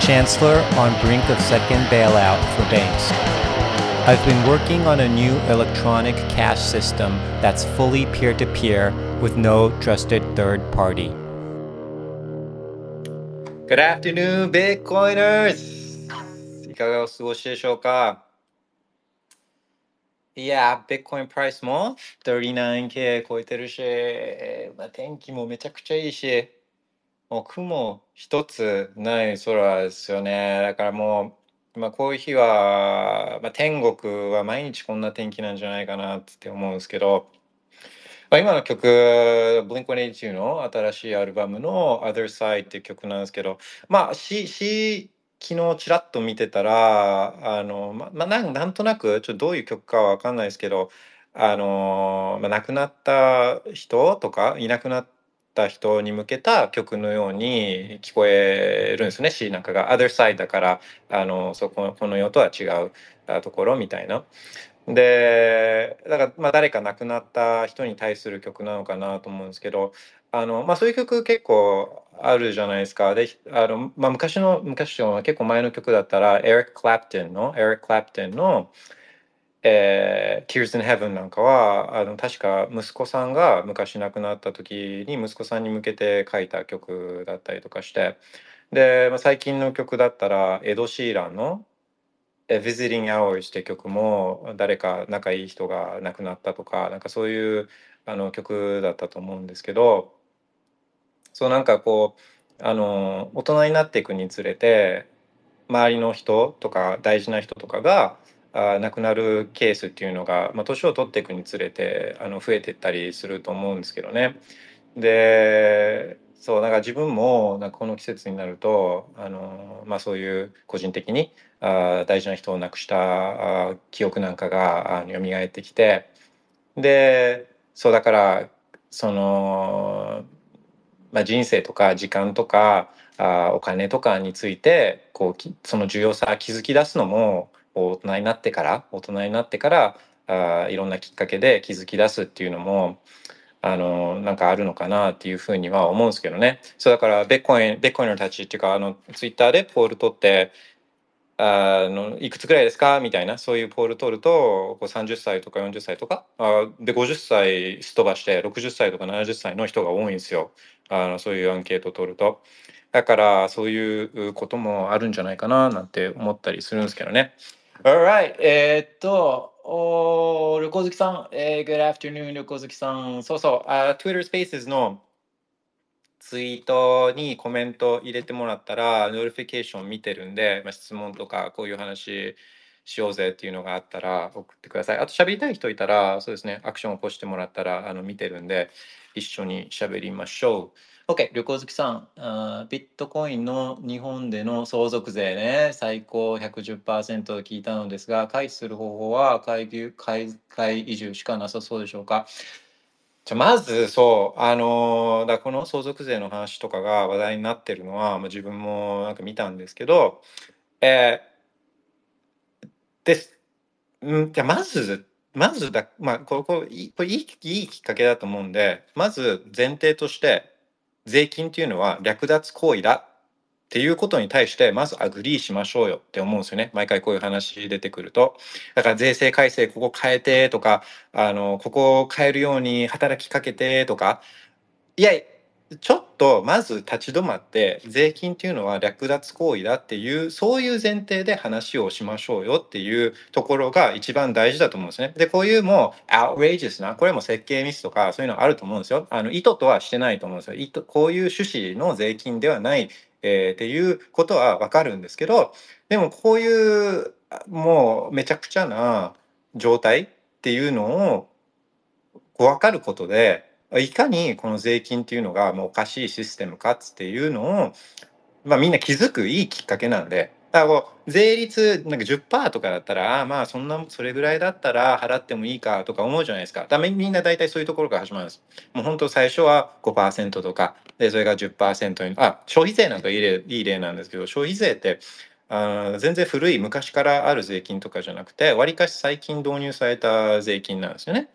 Chancellor on brink of second bailout for banks. I've been working on a new electronic cash system that's fully peer to peer with no trusted third party. Good afternoon, Bitcoiners! いかがお過ごしでしょうかいや、Bitcoin プライスも 39K 超えてるし、まあ、天気もめちゃくちゃいいし、 もう雲一つない空ですよね。だからもう、まあ、こういう日は、まあ、天国は毎日こんな天気なんじゃないかなって思うんですけど、まあ、今の曲、Blink-182 の新しいアルバムの Other Side っていう曲なんですけど、まあ、し、し、昨日ちらっと見てたら、あの、ま、ま、なんなんとなく、ちょっとどういう曲かはわかんないですけど、あの、まあ、亡くなった人とか、いなくなった人に向けた曲のように聞こえるんですね、C なんかが。Other Side だから、あの、そこ、この世とは違うところみたいな。で、だから、まあ、誰か亡くなった人に対する曲なのかなと思うんですけど、あの、まあ、そういう曲結構あるじゃないですか。で、あの、まあ、昔の、昔の結構前の曲だったら、エリック・クラプトンの、エリック・クラプトンの、えー、Tears in Heaven なんかは、あの、確か息子さんが昔亡くなった時に息子さんに向けて書いた曲だったりとかして、で、まあ、最近の曲だったら、エド・シーランの、Visiting Hours って曲も誰か仲いい人が亡くなったとかなんかそういうあの曲だったと思うんですけどそうなんかこうあの大人になっていくにつれて周りの人とか大事な人とかがあ亡くなるケースっていうのが、まあ、年を取っていくにつれてあの増えていったりすると思うんですけどね。でそうなんか自分もなんかこの季節になるとあの、まあ、そういう個人的にあ大事な人を亡くしたあ記憶なんかがあ蘇ってきてでそうだからその、まあ、人生とか時間とかあお金とかについてこうきその重要さ気づき出すのも大人になってから大人になってからあいろんなきっかけで気づき出すっていうのもあのなんかあるのかなっていうふうには思うんですけどね。そうだからベッコインベッコインのたちっていうかあのツイッターでポール取ってあのいくつぐらいですか？みたいなそういうポール取るとこう30歳とか40歳とかあで50歳すっ飛ばして60歳とか70歳の人が多いんですよ。あのそういうアンケート取ると。だからそういうこともあるんじゃないかななんて思ったりするんですけどね。Alright えー、っとお旅行好きさん、えー、Good afternoon 旅行好きさんそうそうあ Twitter Spaces のツイートにコメント入れてもらったら、 notification 見てるんで、まあ、質問とかこういう話しようぜっていうのがあったら送ってください。あと喋りたい人いたら、そうですね、アクションを起こしてもらったらあの見てるんで、一緒に喋りましょう。OK、旅行好きさん。あ、ビットコインの日本での相続税ね、最高110%と聞いたのですが、回避する方法は海海外移住しかなさそうでしょうか？じゃまずそうあのだこの相続税の話とかが話題になってるのは、まあ、自分もなんか見たんですけど、えーです。んじゃまずまずだまあここいこれいいいいきっかけだと思うんでまず前提として税金っていうのは略奪行為だっていうことに対してまず agree しましょうよって思うんですよね。毎回こういう話出てくると。だから税制改正ここ変えてとかあのここを変えるように働きかけてとか。いやちょっとまず立ち止まって税金っていうのは略奪行為だっていうそういう前提で話をしましょうよっていうところが一番大事だと思うんですね。でこういうもう outrageous なこれも設計ミスとかそういうのあると思うんですよ。あの意図とはしてないと思うんですよ。意図こういう趣旨の税金ではないえー、っていうことはわかるんですけどでもこういうもうめちゃくちゃな状態っていうのを分かることでいかにこの税金っていうのがもうおかしいシステムかっていうのを、まあ、みんな気づくいいきっかけなんで。だからこう税率なんか10%とかだったらあまあそんなそれぐらいだったら払ってもいいかとか思うじゃないですか。だみみんな大体そういうところから始まるんです。もう本当最初は5%とかでそれが10%にあ消費税なんかいい例いい例なんですけど消費税ってあ全然古い昔からある税金とかじゃなくてわりかし最近導入された税金なんですよね。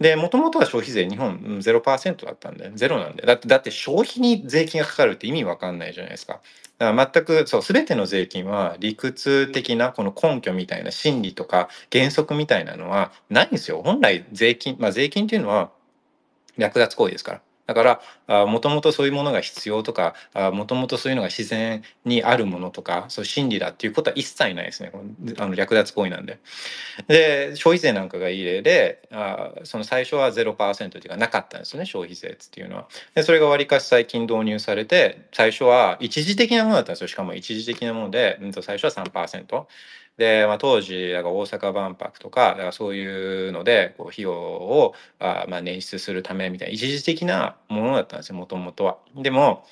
でもともとは消費税日本0%だったんでゼロなんでだってだって消費に税金がかかるって意味わかんないじゃないですか。だから全くそう全ての税金は理屈的なこの根拠みたいな心理とか原則みたいなのはないんですよ。本来税金まあ税金っていうのは略奪行為ですから。だからもともとそういうものが必要とかもともとそういうのが自然にあるものとかそう真理だっていうことは一切ないですねあの略奪行為なんで。で消費税なんかがいい例であその最初は0%っていうかなかったんですよね消費税っていうのは。でそれがわりかし最近導入されて最初は一時的なものだったんですよしかも一時的なもので、うん、と最初は3%。で、まあ、当時だか大阪万博とかかそういうのでこう費用をあまあ捻出するためみたいな一時的なものだったんですよもともとは。でも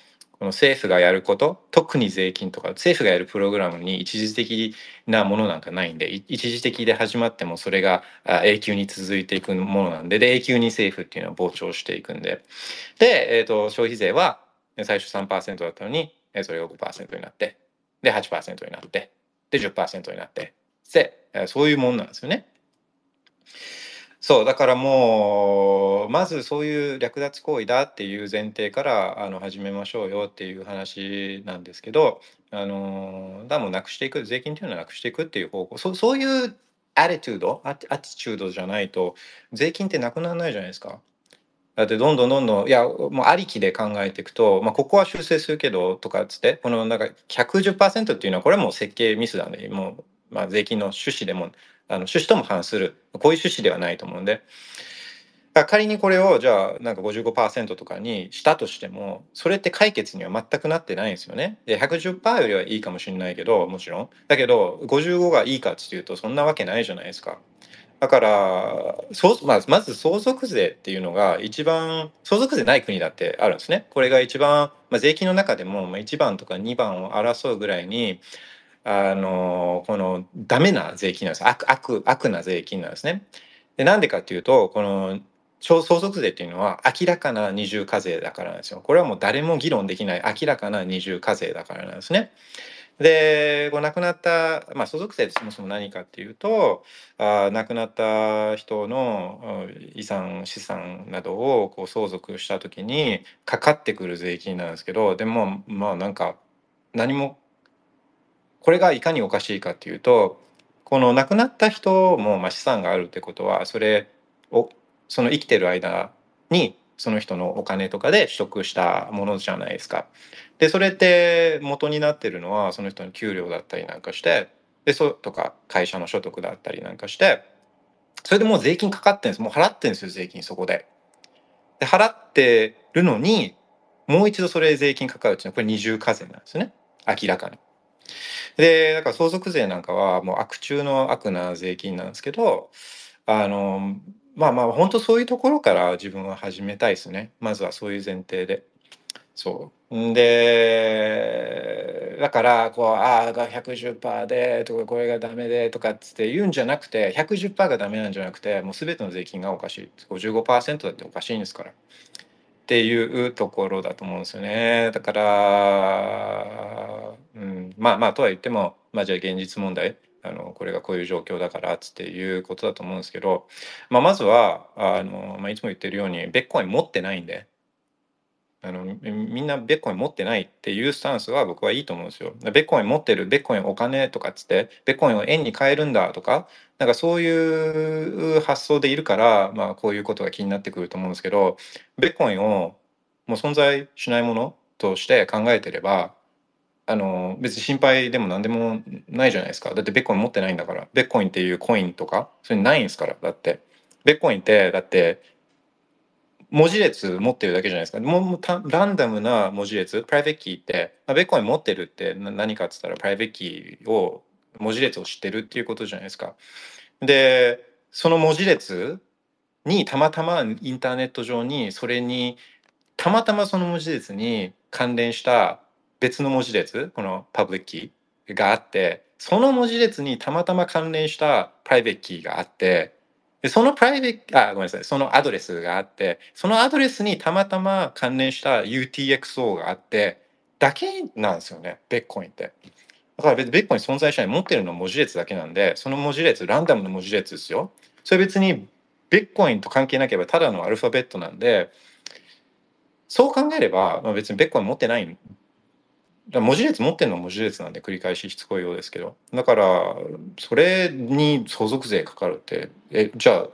この政府がやること特に税金とか政府がやるプログラムに一時的なものなんかないんで一時的で始まってもそれが永久に続いていくものなんでで永久に政府っていうのは膨張していくんでで、えーと、消費税は最初3%だったのにそれが5%になってで8%になってで10%になってでそういうもんなんですよね。そうだからもうまずそういう略奪行為だっていう前提からあの始めましょうよっていう話なんですけどあのだもなくしていく税金っていうのはなくしていくっていう方向そそういうアティチュードアティチュードじゃないと税金ってなくならないじゃないですか。だってどんどんどんどんいやもうありきで考えていくと、まあ、ここは修正するけどとかっつってこのなんか110%っていうのはこれはもう設計ミスなんでもう、まあ、税金の趣旨でもあの趣旨とも反するこういう趣旨ではないと思うんで仮にこれをじゃあなんか55%とかにしたとしてもそれって解決には全くなってないんですよね。で110%よりはいいかもしれないけどもちろんだけど55がいいかっていうとそんなわけないじゃないですか。だからそうまあ、まず相続税っていうのが一番相続税ない国だってあるんですね。これが一番、まあ、税金の中でも1番とか2番を争うぐらいにあのこのダメな税金なんです悪悪悪な税金なんですね。でなんでかっていうとこの相続税っていうのは明らかな二重課税だからなんですよ。これはもう誰も議論できない明らかな二重課税だからなんですね。でこう亡くなった、まあ、相続税ってそもそも何かっていうとあ亡くなった人の遺産資産などをこう相続した時にかかってくる税金なんですけどでもまあなんか何もこれがいかにおかしいかっていうとこの亡くなった人もまあ資産があるってことはそれをその生きてる間にその人のお金とかで取得したものじゃないですか。でそれって元になってるのはその人の給料だったりなんかしてでそとか会社の所得だったりなんかしてそれでもう税金かかってるんですもう払ってるんですよ税金そこで。で払ってるのにもう一度それ税金かかるっていうのはこれ二重課税なんですね明らかに。でだから相続税なんかはもう悪中の悪な税金なんですけどあのまあまあ本当そういうところから自分は始めたいですねまずはそういう前提で。そう。でだからこう「ああが110%で」とか「これがダメで」とかっつって言うんじゃなくて110%がダメなんじゃなくてもう全ての税金がおかしい。55%だっておかしいんですから。っていうところだと思うんですよね。だから、うん、まあまあとは言ってもまあじゃあ現実問題あのこれがこういう状況だからっつっていうことだと思うんですけど、まあ、まずはあの、まあ、いつも言ってるようにベッコン持ってないんであのみんなベッコイン持ってないっていうスタンスは僕はいいと思うんですよ。ベッコイン持ってるベッコインお金とかっつってベッコインを円に変えるんだとかなんかそういう発想でいるから、まあ、こういうことが気になってくると思うんですけどビットコインをもう存在しないものとして考えてればあの別に心配でも何でもないじゃないですか。だってビットコイン持ってないんだから。ビットコインっていうコインとかそれないんですからだって。ビットコインってだって文字列持ってるだけじゃないですか。もうランダムな文字列、 private key って、まあ、ビットコイン持ってるって何かって言ったら、 private key を、文字列を知ってるっていうことじゃないですか。で、その文字列にたまたまインターネット上に、それに、たまたまその文字列に関連した別の文字列、この public key があってその文字列にたまたま関連した private key があってでそのプライベートあごめんなさいそのアドレスがあってそのアドレスにたまたま関連した UTXO があってだけなんですよねビットコインって。だから別にベッコイン存在しない持ってるのは文字列だけなんでその文字列ランダムの文字列ですよ。それ別にベッコインと関係なければただのアルファベットなんでそう考えれば、まあ、別にベッコイン持ってない文字列持ってるのは文字列なんで繰り返ししつこいようですけどだからそれに相続税かかるってえじゃあ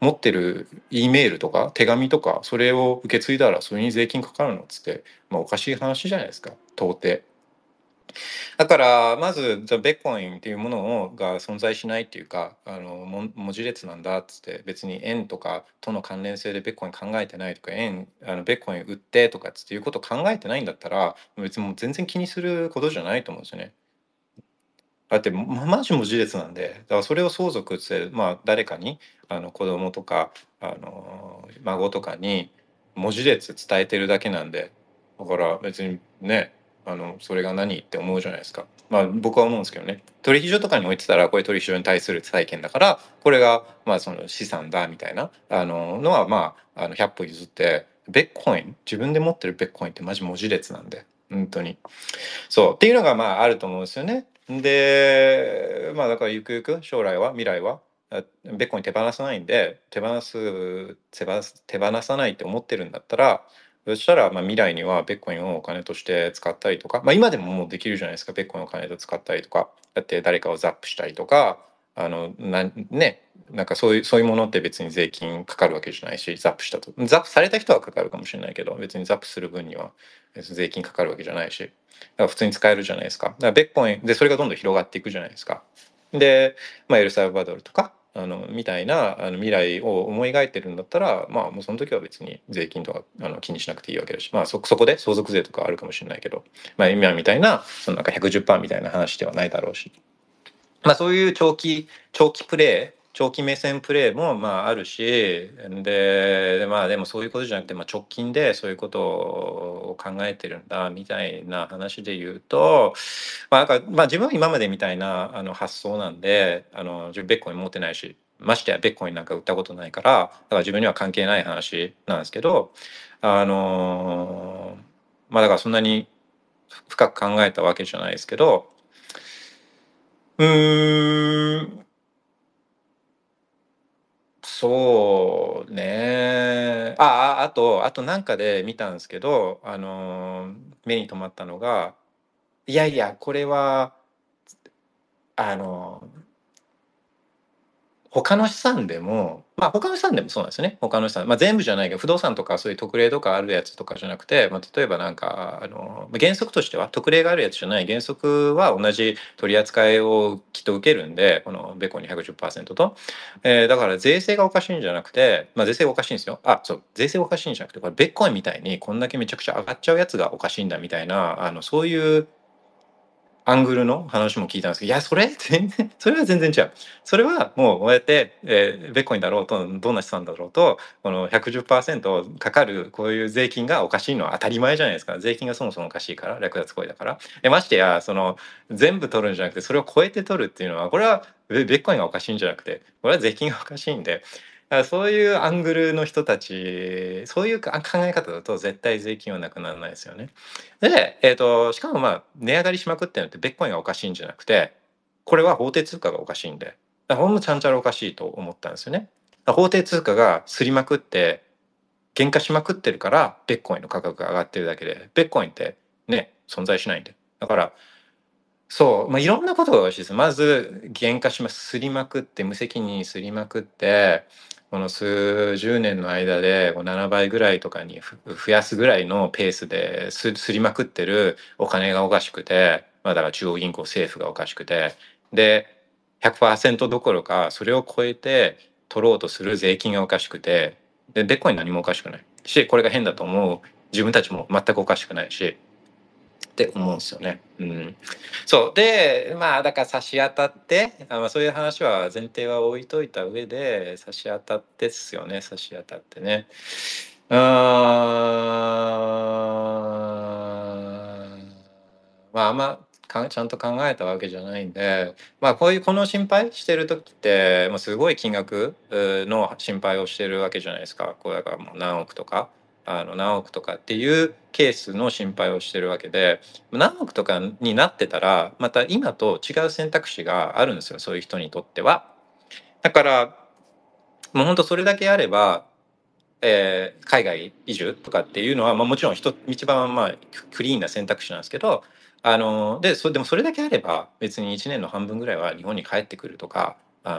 持ってる E メールとか手紙とかそれを受け継いだらそれに税金かかるのっつって、まあ、おかしい話じゃないですか到底。だからまずじゃベッコインっていうものをが存在しないっていうかあの文字列なんだっつって別に円とかとの関連性でベッコイン考えてないとか円あのベッコイン売ってとかっていうこと考えてないんだったら別にもう全然気にすることじゃないと思うんですよね。だってマジ文字列なんでだからそれを相続ってまあ誰かにあの子供とかあの孫とかに文字列伝えてるだけなんでだから別にねあのそれが何って思うじゃないですか。まあ僕は思うんですけどね取引所とかに置いてたらこれ取引所に対する債権だからこれがまあその資産だみたいなあののはまああの100歩譲ってベッコイン自分で持ってるベッコインってマジ文字列なんで本当にそうっていうのがまああると思うんですよね。でまあだからゆくゆく将来は未来はベッコイン手放さないんで手放す手放さないって思ってるんだったらそしたら、まあ、未来にはベッコインをお金として使ったりとか、まあ、今でももうできるじゃないですか。ベッコインをお金と使ったりとか。だって誰かをザップしたりとかあのなね。なんかそういうそういうものって別に税金かかるわけじゃないしザップしたと。ザップされた人はかかるかもしれないけど別にザップする分には税金かかるわけじゃないし。だから普通に使えるじゃないですか。だからベッコインでそれがどんどん広がっていくじゃないですか。で、まあ、エルサルバドルとかあのみたいなあの未来を思い描いてるんだったらまあもうその時は別に税金とかあの気にしなくていいわけだしまあそそこで相続税とかあるかもしれないけど、まあ、今みたいなそのなんか110%みたいな話ではないだろうし、まあ、そういう長期長期プレー長期目線プレーもまああるしでまあでもそういうことじゃなくて、まあ、直近でそういうことを考えてるんだみたいな話で言うと、まあ、なんかまあ自分は今までみたいなあの発想なんであの自分ベッコイ持ってないしましてやベッコイなんか売ったことないからだから自分には関係ない話なんですけどあのまあだからそんなに深く考えたわけじゃないですけどうんそうね。ああ、あと、あとなんかで見たんですけど、あの、目に留まったのが、いやいや、これは、あの、他の資産でも、まあ他の資産でもそうなんですよね。他の資産。まあ全部じゃないけど、不動産とかそういう特例とかあるやつとかじゃなくて、まあ例えばなんか、あの、原則としては、特例があるやつじゃない原則は同じ取り扱いをきっと受けるんで、このベコに110%と。えー、だから税制がおかしいんじゃなくて、まあ税制がおかしいんですよ。あ、そう、税制がおかしいんじゃなくて、これベコインみたいにこんだけめちゃくちゃ上がっちゃうやつがおかしいんだみたいな、あの、そういうアングルの話も聞いたんですけど、いや、それ全然、それは全然違う。それはもうこうやって、えー、ベッコインだろうと、どんな資産だろうと、この110%かかるこういう税金がおかしいのは当たり前じゃないですか。税金がそもそもおかしいから、略奪行為だから。でましてや、その、全部取るんじゃなくて、それを超えて取るっていうのは、これはベッコインがおかしいんじゃなくて、これは税金がおかしいんで、らそういうアングルの人たちそういう考え方だと絶対税金はなくならないですよね。で、えーと、しかもまあ値上がりしまくってるのってベッコインがおかしいんじゃなくてこれは法定通貨がおかしいんでほんのちゃんちゃらおかしいと思ったんですよね。法定通貨がすりまくって原価しまくってるからベッコインの価格が上がってるだけでベッコインってね存在しないんでだからそう、まあ、いろんなことが美味しいです。まず原価しますすりまくって無責任にすりまくってこの数十年の間で7倍ぐらいとかに増やすぐらいのペースですりまくってるお金がおかしくて、まあ、だから中央銀行政府がおかしくて。で100%どころかそれを超えて取ろうとする税金がおかしくて。でベッコイン何もおかしくない。しこれが変だと思う自分たちも全くおかしくないし。って思うんですよね。うん、そう。でまあだから差し当たってあ、ま、そういう話は前提は置いといた上で差し当たってですよね。差し当たってね。あまああんまかちゃんと考えたわけじゃないんで、まあ、こういうこの心配してる時ってもうすごい金額の心配をしてるわけじゃないですか。これだからもう何億とか。あの何億とかっていうケースの心配をしてるわけで何億とかになってたらまた今と違う選択肢があるんですよそういう人にとっては。だからもう本当それだけあればえー、海外移住とかっていうのは、まあ、もちろん一番まあクリーンな選択肢なんですけどあのでそでもそれだけあれば別に1年の半分ぐらいは日本に帰ってくるとか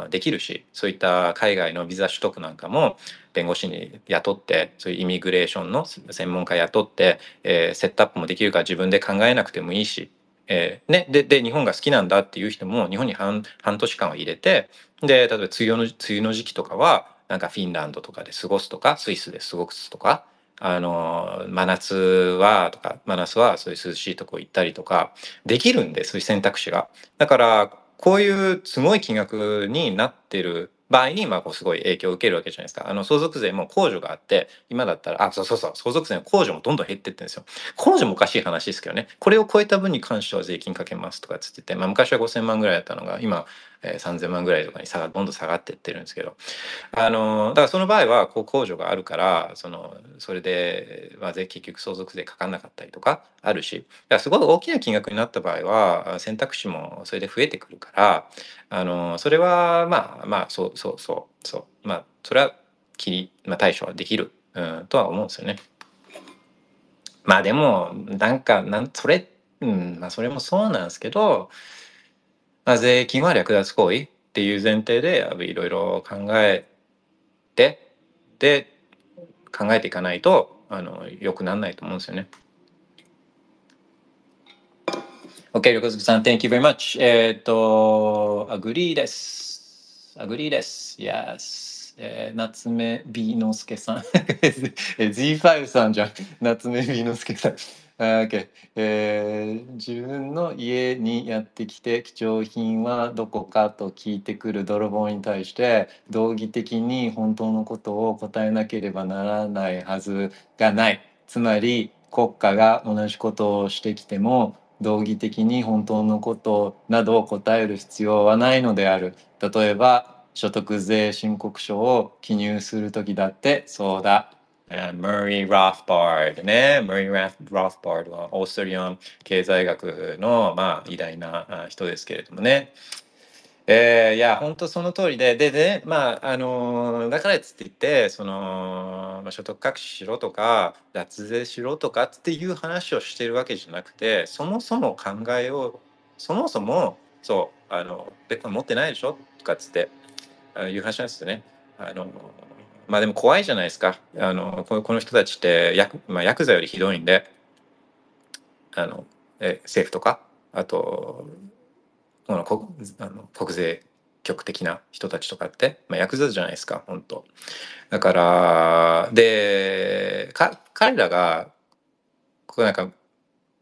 できるしそういった海外のビザ取得なんかも弁護士に雇ってそういうイミグレーションの専門家雇って、えー、セットアップもできるから自分で考えなくてもいいし、えーね、でで日本が好きなんだっていう人も日本に半半年間は入れてで例えば梅雨の梅雨の時期とかはなんかフィンランドとかで過ごすとかスイスで過ごすとかあの真夏はとか真夏はそういう涼しいとこ行ったりとかできるんでそういう選択肢が。だからこういうすごい金額になってる場合に、まあ、こうすごい影響を受けるわけじゃないですか。あの、相続税も控除があって、今だったら、あ、そうそうそう、相続税の控除もどんどん減ってってんですよ。控除もおかしい話ですけどね、これを超えた分に関しては税金かけますとかつってて、まあ、昔は5000万ぐらいだったのが、今、えー、3000万ぐらいとかに下がどんどん下がっていってるんですけど。あのだからその場合はこう控除があるからそのそれで、まあ、結局相続税かかんなかったりとかあるし。だすごい大きな金額になった場合は選択肢もそれで増えてくるからあのそれはまあまあそうそうそうそう。まあそれは切り、まあ、対処はできる、うん、とは思うんですよね。まあでもなんかなんそれうんまあそれもそうなんですけどまあ、税金は略奪行為っていう前提でいろいろ考えてで考えていかないとあのよくならないと思うんですよね。OK、横塚さん、Thank you very much. えっ、と、 agree です。 agree です。Yes. えー、夏目美之助さん。Z5 さんじゃん。夏目美之助さん。OK、えー、自分の家にやってきて貴重品はどこかと聞いてくる泥棒に対して道義的に本当のことを答えなければならないはずがない。つまり国家が同じことをしてきても道義的に本当のことなどを答える必要はないのである。例えば所得税申告書を記入する時だってそうだ。ムーリー・ロフバードね。ムーリー・ロフバードはオーストリアン経済学の、まあ、偉大な人ですけれどもね。えー、いや、本当その通りで、で、で、まあ、あのー、だからっつって言って、その、まあ、所得隠ししろとか、脱税しろとかっていう話をしてるわけじゃなくて、そもそも考えを、そもそも、そう、あの、別に持ってないでしょとかっつって、いう話なんですよね。あの、まあでも怖いじゃないですか。あのこの人たちってヤク,、まあ、ヤクザよりひどいんであのえ政府とかあとこの国あの国税局的な人たちとかって、まあ、ヤクザじゃないですか本当だからでか彼らがこうなんか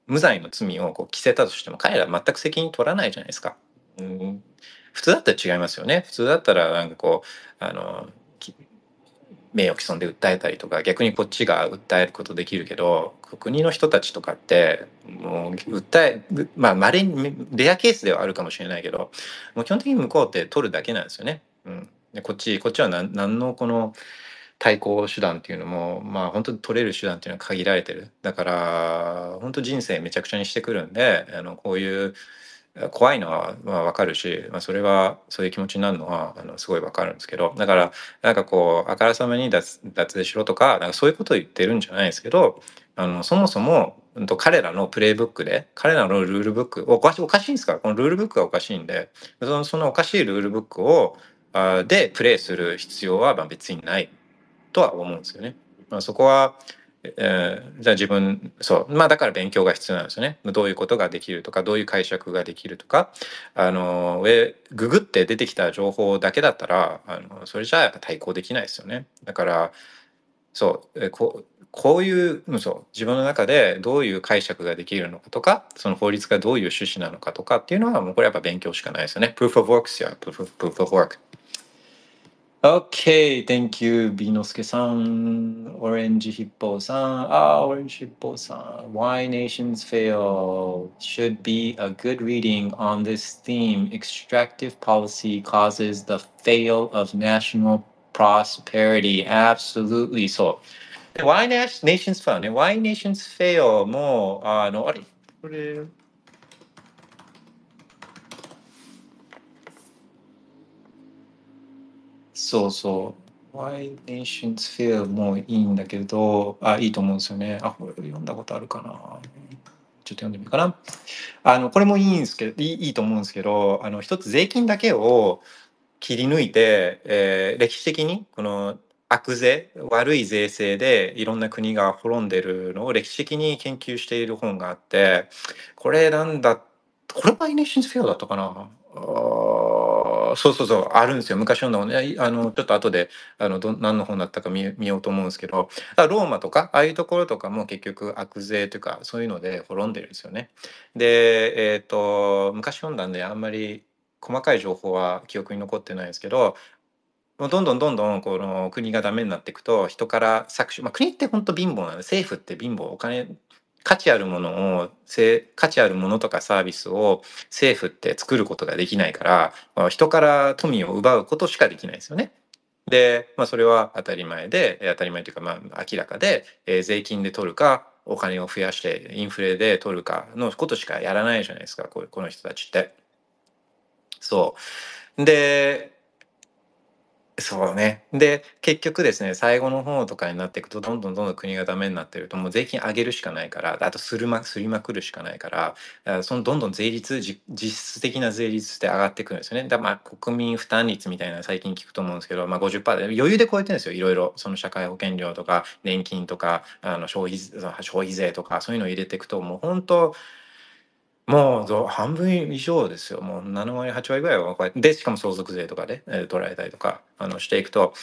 無罪の罪をこう着せたとしても彼ら全く責任取らないじゃないですか。うん、普通だったら違いますよね。普通だったらなんかこうあの名誉毀損で訴えたりとか逆にこっちが訴えることできるけど国の人たちとかってもう訴えまあまれにレアケースではあるかもしれないけどもう基本的に向こうって取るだけなんですよね。うん、でこっちこっちは何何のこの対抗手段っていうのもまあ本当に取れる手段っていうのは限られてるだから本当人生めちゃくちゃにしてくるんであのこういう怖いのはまあ分かるし、まあ、それはそういう気持ちになるのはあのすごい分かるんですけどだからなんかこうあからさまに脱脱税しろとかなんかそういうことを言ってるんじゃないですけどあのそもそも彼らのプレイブックで彼らのルールブックおかしおかしいんですからこのルールブックがおかしいんでそのそのおかしいルールブックをあでプレイする必要はまあ別にないとは思うんですよね。まあ、そこはえー、じゃあ自分そうまあだから勉強が必要なんですよねどういうことができるとかどういう解釈ができるとかあの上ググって出てきた情報だけだったらあのそれじゃあやっぱ対抗できないですよねだからそうここういうそう自分の中でどういう解釈ができるのかとかその法律がどういう趣旨なのかとかっていうのはもうこれやっぱ勉強しかないですよね。Proof of work ですよ。Proof of work。Okay, thank you, Binosuke-san, Orange Hippo-san. Ah, Orange Hippo-san. Why nations fail should be a good reading on this theme. Extractive policy causes the fail of national prosperity. Absolutely so. で Why nas- nations fail ね。Why nations fail も、あの、あれこれ、 そうそう。Why Nations Fail もいいんだけど、あ、いいと思うんですよね。あ、これ読んだことあるかな。ちょっと読んでみようかな。あの、これもいいんですけど、いいいいと思うんですけど、あの、一つ税金だけを切り抜いて、えー歴史的にこの悪税、悪い税制でいろんな国が滅んでるのを歴史的に研究している本があって、これなんだ、これ Why Nations Fail だったかなそうそうそう、あるんですよ。昔読んだ本ね。あの、ちょっと後で、あの、ど、何の本だったか見見ようと思うんですけど、だローマとか、ああいうところとかも結局悪税というか、そういうので滅んでるんですよね。で、えっ、と、昔読んだんで、あんまり細かい情報は記憶に残ってないですけど、もうどんどんどんどんこの国がダメになっていくと人から搾取、まあ、国って本当貧乏なので政府って貧乏お金価値あるものを価値あるものとかサービスを政府って作ることができないから、人から富を奪うことしかできないですよね。で、まあ、それは当たり前で当たり前というかまあ明らかで、えー税金で取るかお金を増やしてインフレで取るかのことしかやらないじゃないですかこうこの人たちって。そうでそうね。で、結局ですね、最後の方とかになっていくと、どんどんどんどん国がダメになってると、もう税金上げるしかないから、あとするま、すりまくるしかないから、そのどんどん税率、実質的な税率って上がってくるんですよね。だからまあ国民負担率みたいな最近聞くと思うんですけど、まあ50%で余裕で超えてるんですよ。いろいろ。その社会保険料とか、年金とか、あの消費、消費税とか、そういうのを入れていくと、もう本当、もうぞ半分以上ですよ。もう7割、8割ぐらいはこうやって、で、しかも相続税とかで、えー取られたりとか、あの、していくと、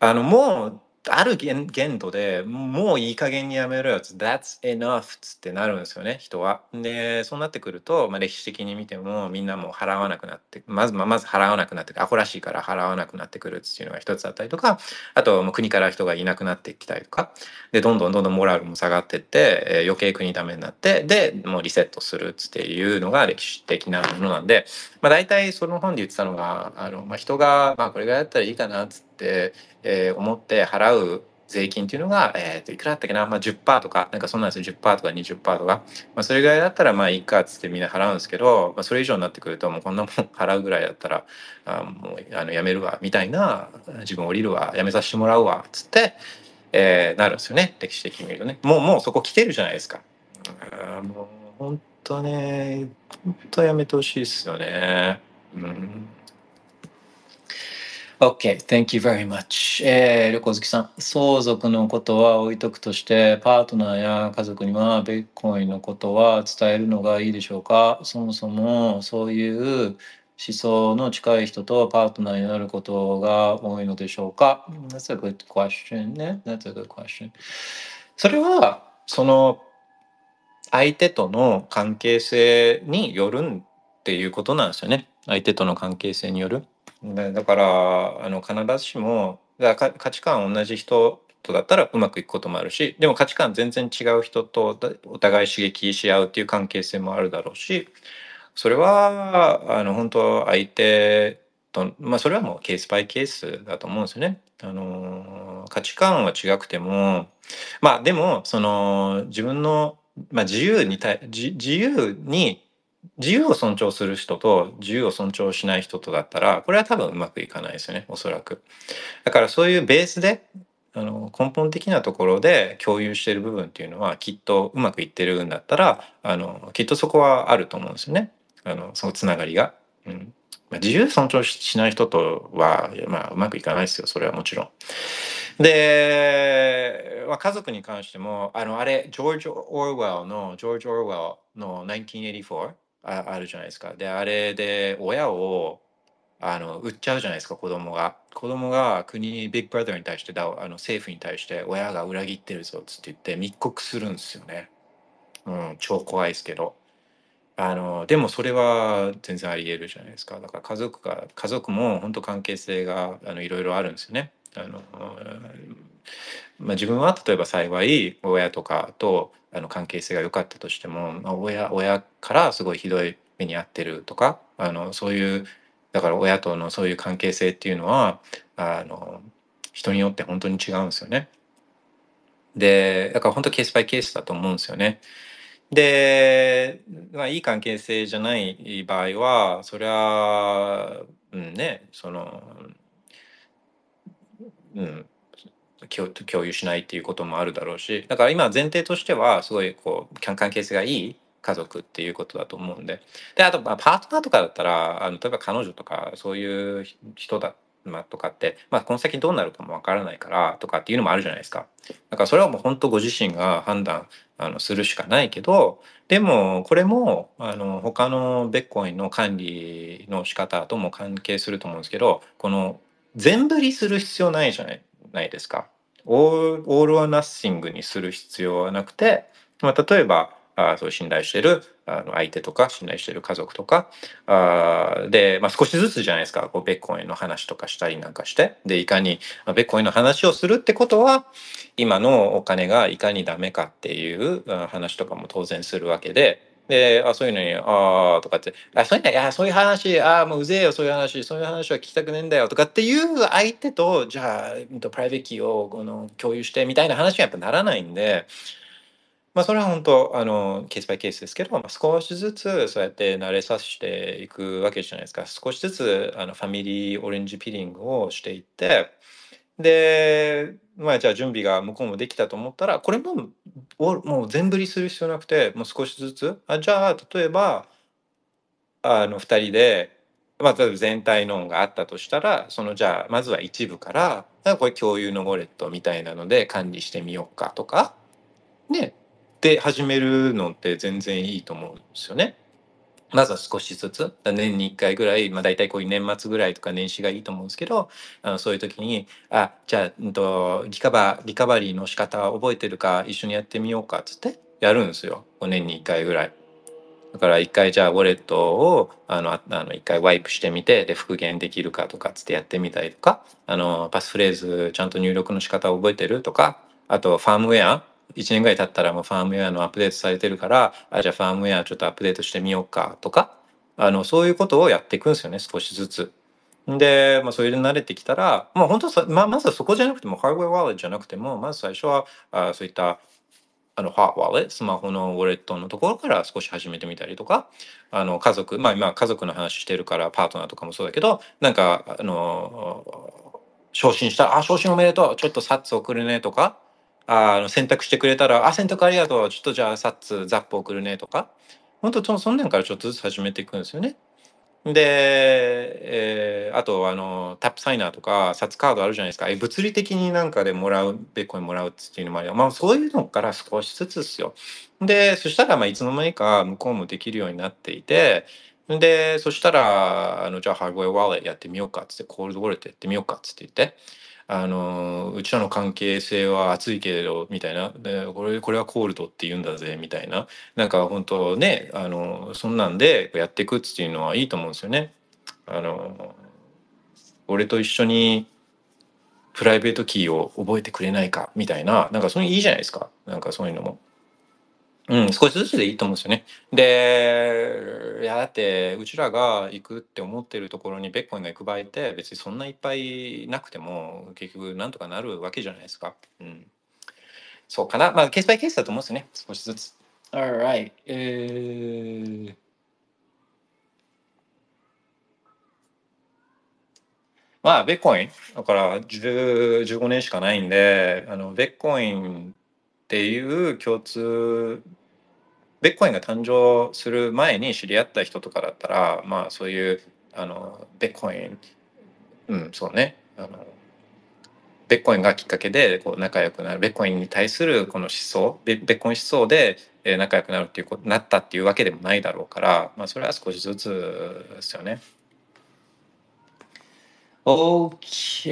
あの、もう、ある限限度でもういい加減にやめろよっつ That's enough っつってなるんですよね人は。でそうなってくると、まあ、歴史的に見てもみんなもう払わなくなってまずまあまず払わなくなってアホらしいから払わなくなってくるっていうのが一つあったりとかあともう国から人がいなくなってきたりとかでどんどんどんどんモラルも下がってって、えー余計国ダメになってでもうリセットするっつっていうのが歴史的なものなんで、まあ、大体その本で言ってたのがあの、まあ、人が、まあ、これぐらいだったらいいかなっつって、えー思って払う税金っていうのが、えー、といくらだったっけな、まあ、10%とかなんかそんなんですよ10%とか20%とか、まあ、それぐらいだったらまあいいかっつってみんな払うんですけど、まあ、それ以上になってくるともうこんなもん 払うぐらいだったらあもうあのやめるわみたいな自分降りるわやめさせてもらうわっつって、えーなるんですよね歴史的に見るとねもうもうそこ来てるじゃないですか。あもう本当ね本当やめてほしいですよね。うん。OK, thank you very much. えー、旅行好きさん、相続のことは置いとくとして、パートナーや家族にはベッコインのことは伝えるのがいいでしょうか？そもそもそういう思想の近い人とパートナーになることが多いのでしょうか ?That's a good question ね。That's a good question. それは、その、相手との関係性によるっていうことなんですよね。相手との関係性による。だだからあの必ずしもだか価値観同じ人とだったらうまくいくこともあるしでも価値観全然違う人とお互い刺激し合うっていう関係性もあるだろうしそれはあの本当相手とまあそれはもうケースバイケースだと思うんですよね。あの価値観は違くてもまあでもその自分の、まあ、自由に対自自由に自由を尊重する人と自由を尊重しない人とだったらこれは多分うまくいかないですよねおそらく。だからそういうベースであの根本的なところで共有している部分っていうのはきっとうまくいってるんだったらあのきっとそこはあると思うんですよねあのそのつながりが。うんまあ、自由尊重しない人とは、まあ、うまくいかないですよそれはもちろん。で、まあ、家族に関してもあのあれジョージ・オーウェルのジョージ・オーウェルの1984ああるじゃないですか。であれで親をあの売っちゃうじゃないですか子供が。子供が国ビッグブラザーに対してだあの政府に対して親が裏切ってるぞっつって言って密告するんですよね。うん、超怖いですけど。あのでもそれは全然あり得るじゃないですかだから家族が家族も本当関係性があのいろいろあるんですよね。あのまあ、自分は例えば幸い親とかとあの関係性が良かったとしても、まあ、親親からすごいひどい目に遭ってるとかあのそういうだから親とのそういう関係性っていうのはあの人によって本当に違うんですよね。でだから本当ケースバイケースだと思うんですよね。で、まあ、いい関係性じゃない場合はそれは、うんねそのうん共有しないっていうこともあるだろうしだから今前提としてはすごいこう関係性がいい家族っていうことだと思うんでであとまあパートナーとかだったらあの例えば彼女とかそういう人だ、まあ、とかって、まあ、この先どうなるかもわからないからとかっていうのもあるじゃないですかだからそれはもう本当ご自身が判断あのするしかないけどでもこれもあの他のベッコインの管理の仕方とも関係すると思うんですけどこの全振りする必要ないじゃないないですか。オーオール・ア・ナッシングにする必要はなくて、まあ、例えばあそう信頼してるあの相手とか信頼してる家族とかあで、まあ、少しずつじゃないですか。こうベッコインの話とかしたりなんかして。でいかに、まあ、ベッコインの話をするってことは今のお金がいかにダメかっていう話とかも当然するわけでで、あ、そういうのに、ああ、とかって、あ、そういうの、いや、そういう話、ああ、もううぜえよ、そういう話、そういう話は聞きたくねえんだよ、とかっていう相手と、じゃあ、private key をこの共有してみたいな話にやっぱならないんで、まあ、それは本当、あの、ケースバイケースですけど、まあ、少しずつそうやって慣れさせていくわけじゃないですか。少しずつ、あの、 family orange pilling をしていって、で、まあ、じゃあ準備が向こうもできたと思ったらこれももう全振りする必要なくてもう少しずつあじゃあ例えばあの2人で、まあ、例えば全体のがあったとしたらそのじゃあまずは一部からこれ共有のウォレットみたいなので管理してみようかとかねで始めるのって全然いいと思うんですよね。まずは少しずつ年に1回ぐらい、まあ、大体こういう年末ぐらいとか年始がいいと思うんですけどあのそういう時に「あじゃあ、うんと、リカバリカバリーの仕方覚えてるか一緒にやってみようか」っつってやるんですよ年に1回ぐらい。だから1回じゃあウォレットをあのあの1回ワイプしてみてで復元できるかとかつってやってみたりとかあのパスフレーズちゃんと入力の仕方を覚えてるとかあとファームウェア1年ぐらい経ったらもうファームウェアのアップデートされてるからあじゃあファームウェアちょっとアップデートしてみようかとかあのそういうことをやっていくんですよね少しずつ。で、まあ、それで慣れてきたら、まあ、本当さ、まあ、まずはそこじゃなくてもハードウェアワーレットじゃなくてもまず最初はあそういったあの、 hardware wallet、スマホのウォレットのところから少し始めてみたりとか、あの、家族、まあ今家族の話してるからパートナーとかもそうだけど、なんか、あの、昇進したら、あ、昇進おめでとう、ちょっと sats 送るねとか、あの洗濯してくれたら、あ、洗濯ありがとう、ちょっとじゃあ sats、zap 送るねとか、本当そんなんからちょっとずつ始めていくんですよね。で、えー、あとあの Tapsigner とか Satscard あるじゃないですか。物理的になんかでもらうビットコインもらうっていうのもありまあそういうのから少しずつですよ。でそしたらまあいつの間にか向こうもできるようになっていて。でそしたらあのじゃあ hardware wallet やってみようかっつってコールドウォレットやってみようかっつって言って。あのうちらの関係性は熱いけれどみたいなでこれこれはコールドって言うんだぜみたいななんか本当ねあのそんなんでやっていくっていうのはいいと思うんですよね。あの俺と一緒に private key を覚えてくれないかみたいななんかそういういいじゃないですかなんかそういうのも。うん、少しずつでいいと思うんですよね。で、いや、だって、うちらが行くって思ってるところにベッコインが行く場合って、別にそんないっぱいなくても、結局なんとかなるわけじゃないですか。うん。そうかな。まあ、ケースバイケースだと思うんですよね。少しずつ。Alright. えー、まあ、ベッコイン、だから10 15年しかないんで、あの、ベッコインっていう共通ビットコインが誕生する前に知り合った人とかだったらまあそういうあのビットコインうんそうね。あのビットコインがきっかけでこう仲良くなる。ビットコインに対するこの思想。ビットコイン思想で仲良くなるっていうことなったっていうわけでもないだろうから、まあ、それは少しずつですよね。OK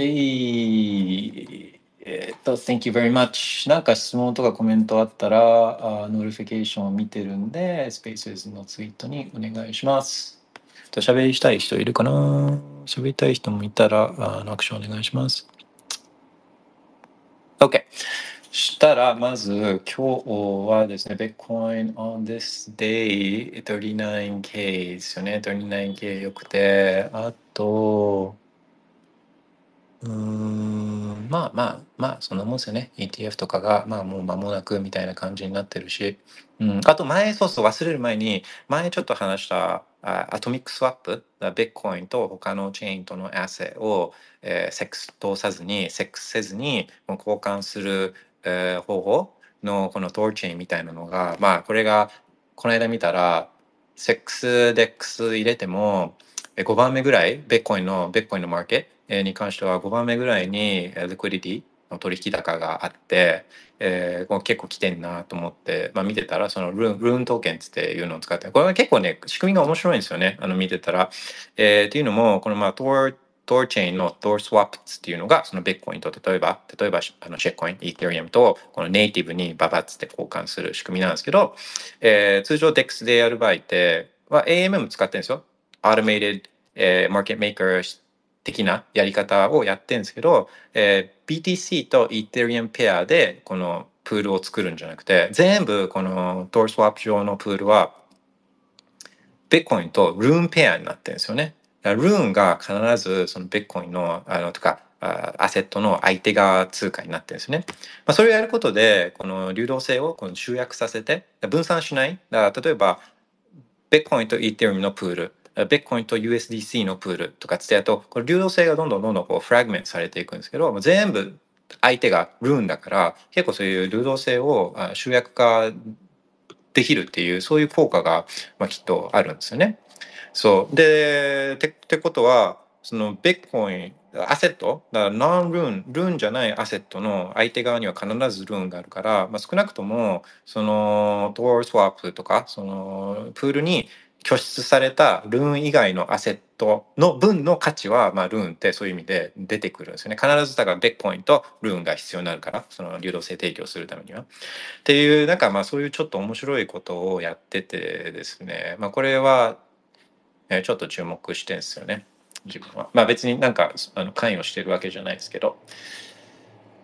えーっと、Thank you very much. なんか質問とかコメントあったら、あ notification を見てるんで、スペースのツイートにお願いします。と喋りしたい人いるかな？喋りたい人もいたら、あのアクションお願いします。OK。したら、まず今日はですね、Bitcoin on this day 39K ですよね。39K よくて、あと、うーん、まあまあまあ、そんなもんですよね。ETF とかが、まあもう間もなくみたいな感じになってるし。うん、あと前、そうそう、忘れる前に、前ちょっと話したあ atomic swap、ビットコインと他のチェーンとのアセを、えーセックス通さずに、セックスせずにもう交換する、えー方法のこの THORChain みたいなのが、まあこれがこの間見たら、セックスデックス入れても、5番目ぐらい、ビットコインの、ビットコインのマーケットに関しては5番目ぐらいに、 liquidityの取引高があって、えーこう結構来てんなと思って、まあ、見てたらそのルーンルーントーケンっていうのを使ってこれは結構ね仕組みが面白いんですよねあの見てたら。えーっていうのもこのまあ Tor, Tor チェーンの Tor Swaps っていうのがそのビットコインと例えば例えばあのシェッコイン Ethereum とこのネイティブにババッつって交換する仕組みなんですけど、えー通常 DEX でやる場合って、まあ、AMM 使ってるんですよ。Automated、えー、Market Maker 的なやり方をやってるんですけど、えー BTC と Ethereum ペアでこのプールを作るんじゃなくて全部この Tor Swap 上のプールはビットコインとルーンペアになってるんですよね。ルーンが必ずそのビットコインのあのとかアセットの相手側通貨になってるんですね。まあ、それをやることでこの流動性をこの集約させて分散しない。だから例えばビットコインと Ethereum のプール、ビットコインと USDC のプールとかつってやると、これ流動性がどんどんどんどんこうフラグメントされていくんですけど、全部相手がルーンだから、結構そういう流動性を集約化できるっていう、そういう効果が、まあ、きっとあるんですよね。そう。で、てってことは、そのビットコイン、アセット、だからノンルーン、ルーンじゃないアセットの相手側には必ずルーンがあるから、まあ、少なくとも、そのトールスワップとか、そのプールに拠出されたルーン以外のアセットの分の価値は、まあ、ルーンってそういう意味で出てくるんですよね。必ずだからビットコインとルーンが必要になるから、その流動性提供するためには。っていう、なんかまあそういうちょっと面白いことをやっててですね、まあこれは、えちょっと注目してんですよね。自分は。まあ別になんかあの関与してるわけじゃないですけど。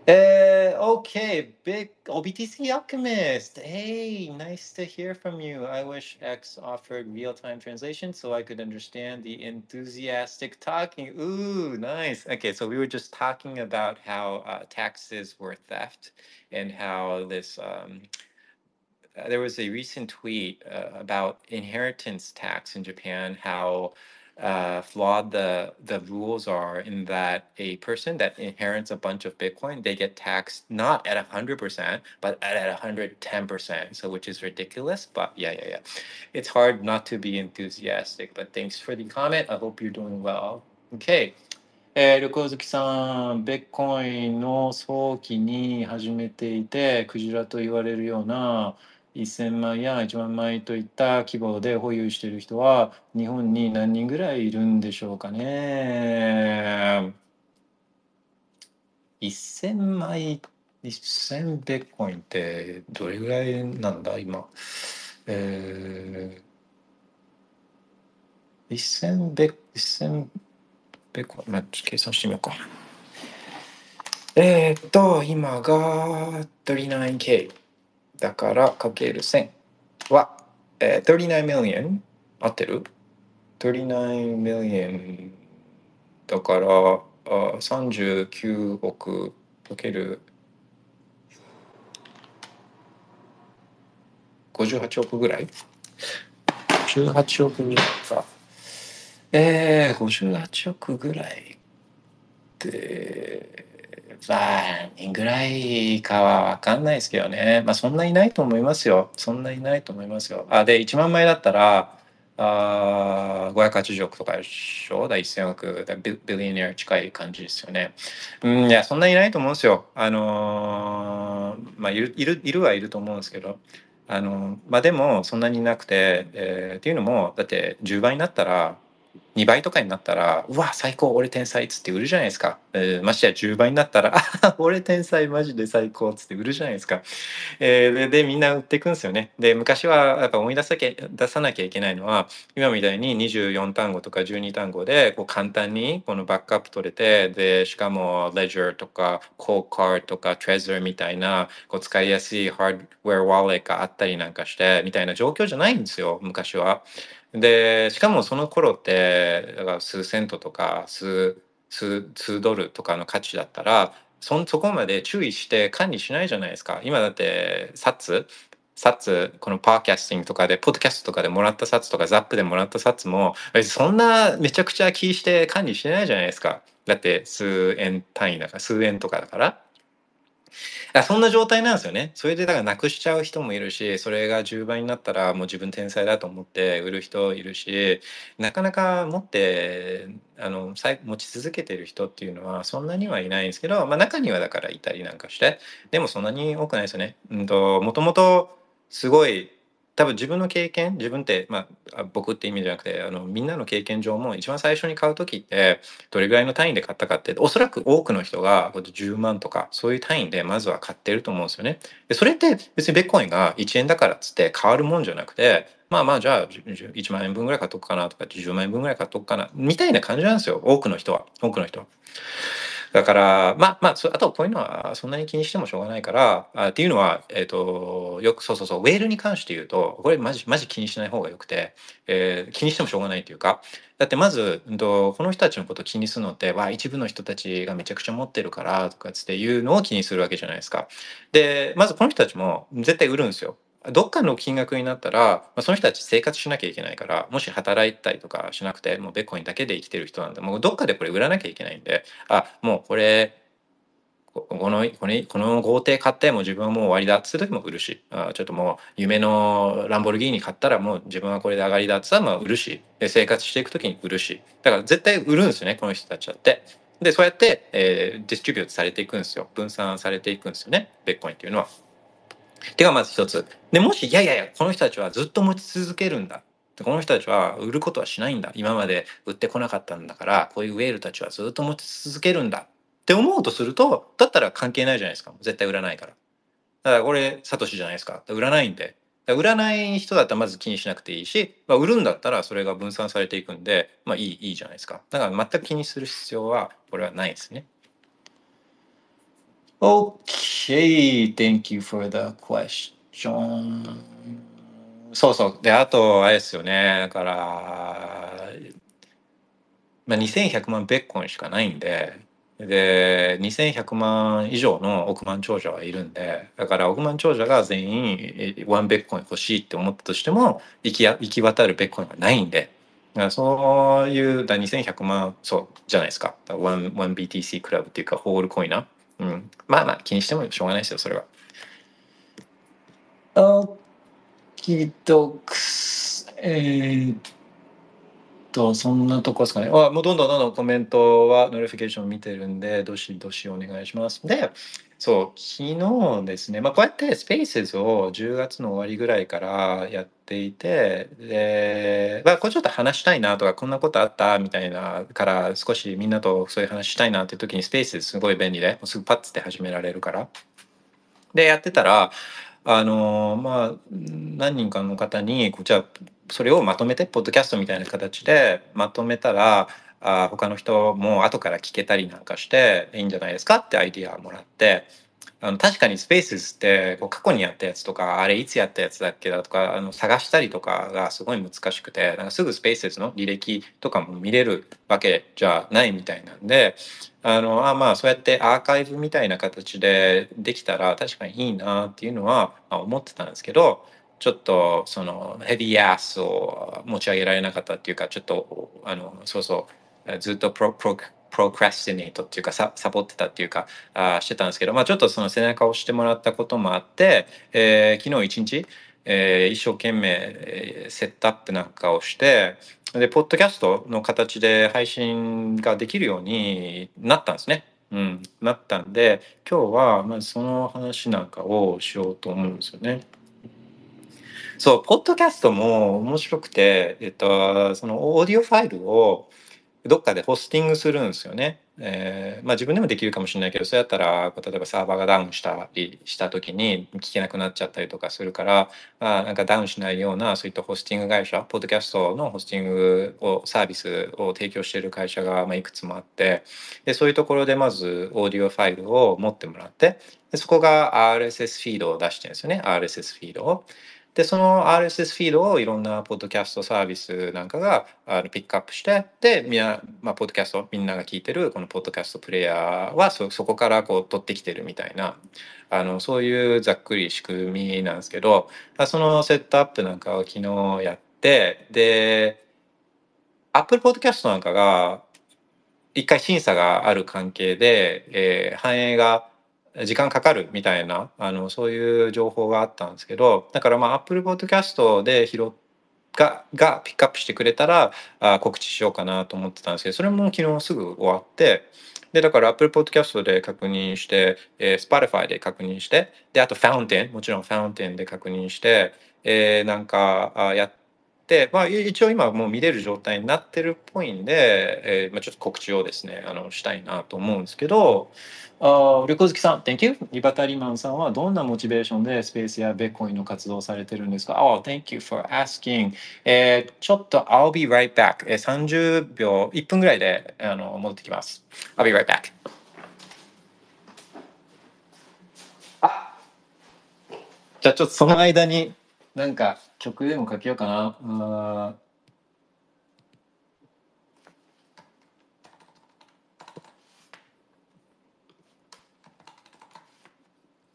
Uh, okay, big OBTC Alchemist. Hey, nice to hear from you. I wish X offered real-time translation so I could understand the enthusiastic talking. Ooh, nice. Okay, so we were just talking about how uh, taxes were theft and how this um, uh, there was a recent tweet uh, about inheritance tax in Japan, how uh, flawed the the rules are in that a person that inherits a bunch of Bitcoin, they get taxed not at hundred percent, but at at hundred ten percent. So which is ridiculous. But yeah, yeah, yeah. It's hard not to be enthusiastic. But thanks for the comment. I hope you're doing well. Okay. えー、旅行好きさん、ビットコインの早期に始めていて、クジラと言われるような 1000万や1万枚といった規模で保有している人は、日本に何人ぐらいいるんでしょうかね。1000枚、1000ビッコインってどれぐらいなんだ、今。えー、1000ビッ、1000ビッコイン、まあ、計算してみようか。えーっと、今が 39K だからかける1000は、えー、39 million 合ってる ?39 million だからあ39億かける58億ぐらい ?58 億ぐらいか。えー、58億ぐらいって、まあ、人ぐらいかは分かんないですけどね。まあ、そんないないと思いますよ。そんないないと思いますよ。あ、で、1万枚だったら、あ580億とかでしょ？だ1000億だビビリオネア近い感じですよね。うん、いや、そんないないと思うんですよ。あのーまあ、いる、いる、いるはいると思うんですけど、あのまあでもそんなになくて、えーっていうのもだって10倍になったら2倍とかになったら、うわ、最高、俺天才っつって売るじゃないですか。えー、ましてや10倍になったら、あ俺天才マジで最高っつって売るじゃないですか。えー、で、みんな売っていくんですよね。で、昔はやっぱ思い出さけ出さなきゃいけないのは、今みたいに24単語とか12単語でこう簡単にこのバックアップ取れて、で、しかも Ledger とか Cold Card とか Trezor みたいなこう使いやすいハードウェアワーレットがあったりなんかして、みたいな状況じゃないんですよ、昔は。で、しかもその頃って、だから数セントとか数、数、数ドルとかの価値だったら、そそこまで注意して管理しないじゃないですか。今だって、サッツ、サッツ、このパーキャスティングとかで、ポッドキャストとかでもらったサッツとか、ザップでもらったサッツも、そんなめちゃくちゃ気して管理してないじゃないですか。だって数円単位だから、数円とかだから。そんな状態なんですよね。それでだからなくしちゃう人もいるし、それが10倍になったらもう自分天才だと思って売る人いるし、なかなか持って、あの、持ち続けてる人っていうのはそんなにはいないんですけど、まあ中にはだからいたりなんかして、でもそんなに多くないですよね。うんと、もともとすごい多分自分の経験自分って、まあ、僕って意味じゃなくてあのみんなの経験上も一番最初に買う時ってどれぐらいの単位で買ったかっておそらく多くの人が10万とかそういう単位でまずは買ってると思うんですよね。でそれって別にベッコインが1円だからっつって変わるもんじゃなくてまあまあじゃあ1万円分ぐらい買っとくかなとか10万円分ぐらい買っとくかなみたいな感じなんですよ多くの人は多くの人は。だから、まあまあ、あとこういうのはそんなに気にしてもしょうがないから、あっていうのは、えっ、ー、と、よくそうそうそう、ウェールに関して言うと、これマジ、マジ気にしない方がよくて、えー、気にしてもしょうがないというか、だってまず、うんと、この人たちのことを気にするのって、わ、一部の人たちがめちゃくちゃ持ってるからとかつっていうのを気にするわけじゃないですか。で、まずこの人たちも絶対売るんですよ。どっかの金額になったら、まあ、その人たち生活しなきゃいけないから、もし働いたりとかしなくて、もうベッコインだけで生きてる人なんで、もうどっかでこれ売らなきゃいけないんで、あ、もうこれ、この、この、この豪邸買ってもう自分はもう終わりだっつう時も売るし、あちょっともう夢のランボルギーニ買ったらもう自分はこれで上がりだっつったらまあ売るし、で生活していく時に売るし、だから絶対売るんですよね、この人たちだって。で、そうやって、えー、ディストリビューされていくんですよ。分散されていくんですよね、ベッコインっていうのは。てかまず一つ。で、もし、いやいやいや、この人たちはずっと持ち続けるんだ。この人たちは売ることはしないんだ。今まで売ってこなかったんだから、こういうウェールたちはずっと持ち続けるんだ。って思うとすると、だったら関係ないじゃないですか。絶対売らないから。だからこれ、サトシじゃないですか。売らないんで。売らない人だったらまず気にしなくていいし、まあ、売るんだったらそれが分散されていくんで、まあいい、いいじゃないですか。だから全く気にする必要は、これはないですね。Okay, thank you for the question. そうそう。で、あと、あれですよね。だから、まあ、2100万ベッコンしかないんで、で、2100万以上の億万長者はいるんで、だから億万長者が全員ワンベッコン欲しいって思ったとしても、行き行き渡るベッコンがないんで、だからそういうだ2100万、そうじゃないですか。1BTC クラブっていうか、ホールコイナー。うん。まあまあ、気にしてもしょうがないですよ、それは。オキドクス、えー、っと、そんなとこですかね。あもうどんどんどんどんコメントは notification 見てるんで、どしどしお願いします。で、そう、昨日ですね、まあ、こうやってスペースを10月の終わりぐらいからやっていて、で、まあ、これちょっと話したいなとか、こんなことあったみたいなから少しみんなとそういう話したいなっていう時にスペースすごい便利で、すぐパッって始められるから。で、やってたら、あのまあ何人かの方にこちらそれをまとめてポッドキャストみたいな形でまとめたらあ他の人も後から聞けたりなんかしていいんじゃないですか？ってアイディアをもらってあの確かにスペースってこう過去にやったやつとかあれいつやったやつだっけだとかあの探したりとかがすごい難しくてなんかすぐスペースの履歴とかも見れるわけじゃないみたいなんであのあまあそうやってアーカイブみたいな形でできたら確かにいいなっていうのは、思ってたんですけどちょっとそのヘビーアースを持ち上げられなかったっていうかちょっとあのそうそうずっとプロプロプロクラスティネートっていうかササボってたっていうかあしてたんですけど、まあ、ちょっとその背中を押してもらったこともあって、えー、昨日一日、えー、一生懸命、え、セットアップなんかをしてでポッドキャストの形で配信ができるようになったんですね。うん、なったんで今日はまずその話なんかをしようと思うんですよね。そう、ポッドキャストも面白くて、えっと、そのオーディオファイルをどっかでホスティングするんですよね。えーまあ自分でもできるかもしれないけど、そうやったら、例えばサーバーがダウンしたりした時に聞けなくなっちゃったりとかするから、あなんかダウンしないような、そういったホスティング会社、ポッドキャストのホスティングを、サービスを提供している会社が、まあ、いくつもあって、で、そういうところでまずオーディオファイルを持ってもらって、でそこが RSS フィードを出してるんですよね、RSS フィードを。で、その RSS フィードをいろんなポッドキャストサービスなんかがあのピックアップして、で、みんな、まあ、ポッドキャスト、みんなが聞いてるこのポッドキャストプレイヤーはそ、そこからこう取ってきてるみたいな、あの、そういうざっくり仕組みなんですけど、そのセットアップなんかを昨日やって、で、Apple Podcast なんかが一回審査がある関係で、えー反映が時間かかるみたいなあのそういう情報があったんですけどだからまあ Apple Podcast で拾っががピックアップしてくれたらあ告知しようかなと思ってたんですけどそれも昨日すぐ終わってでだから Apple Podcast で確認して、えー Spotify で確認してであと Fountain もちろん Fountain で確認して、えーなんかあやって、まあ、一応今もう見れる状態になってるっぽいんで、えーまあ、ちょっと告知をですねあのしたいなと思うんですけど旅行好きさん Thank you リバタリマンさんはどんなモチベーションでスペースやベッコインの活動をされてるんですか？Oh, thank you for asking えーちょっと I'll be right back、えー、30秒1分ぐらいであの戻ってきます。I'll be right back あじゃあちょっとその間になんか曲でもかけようかな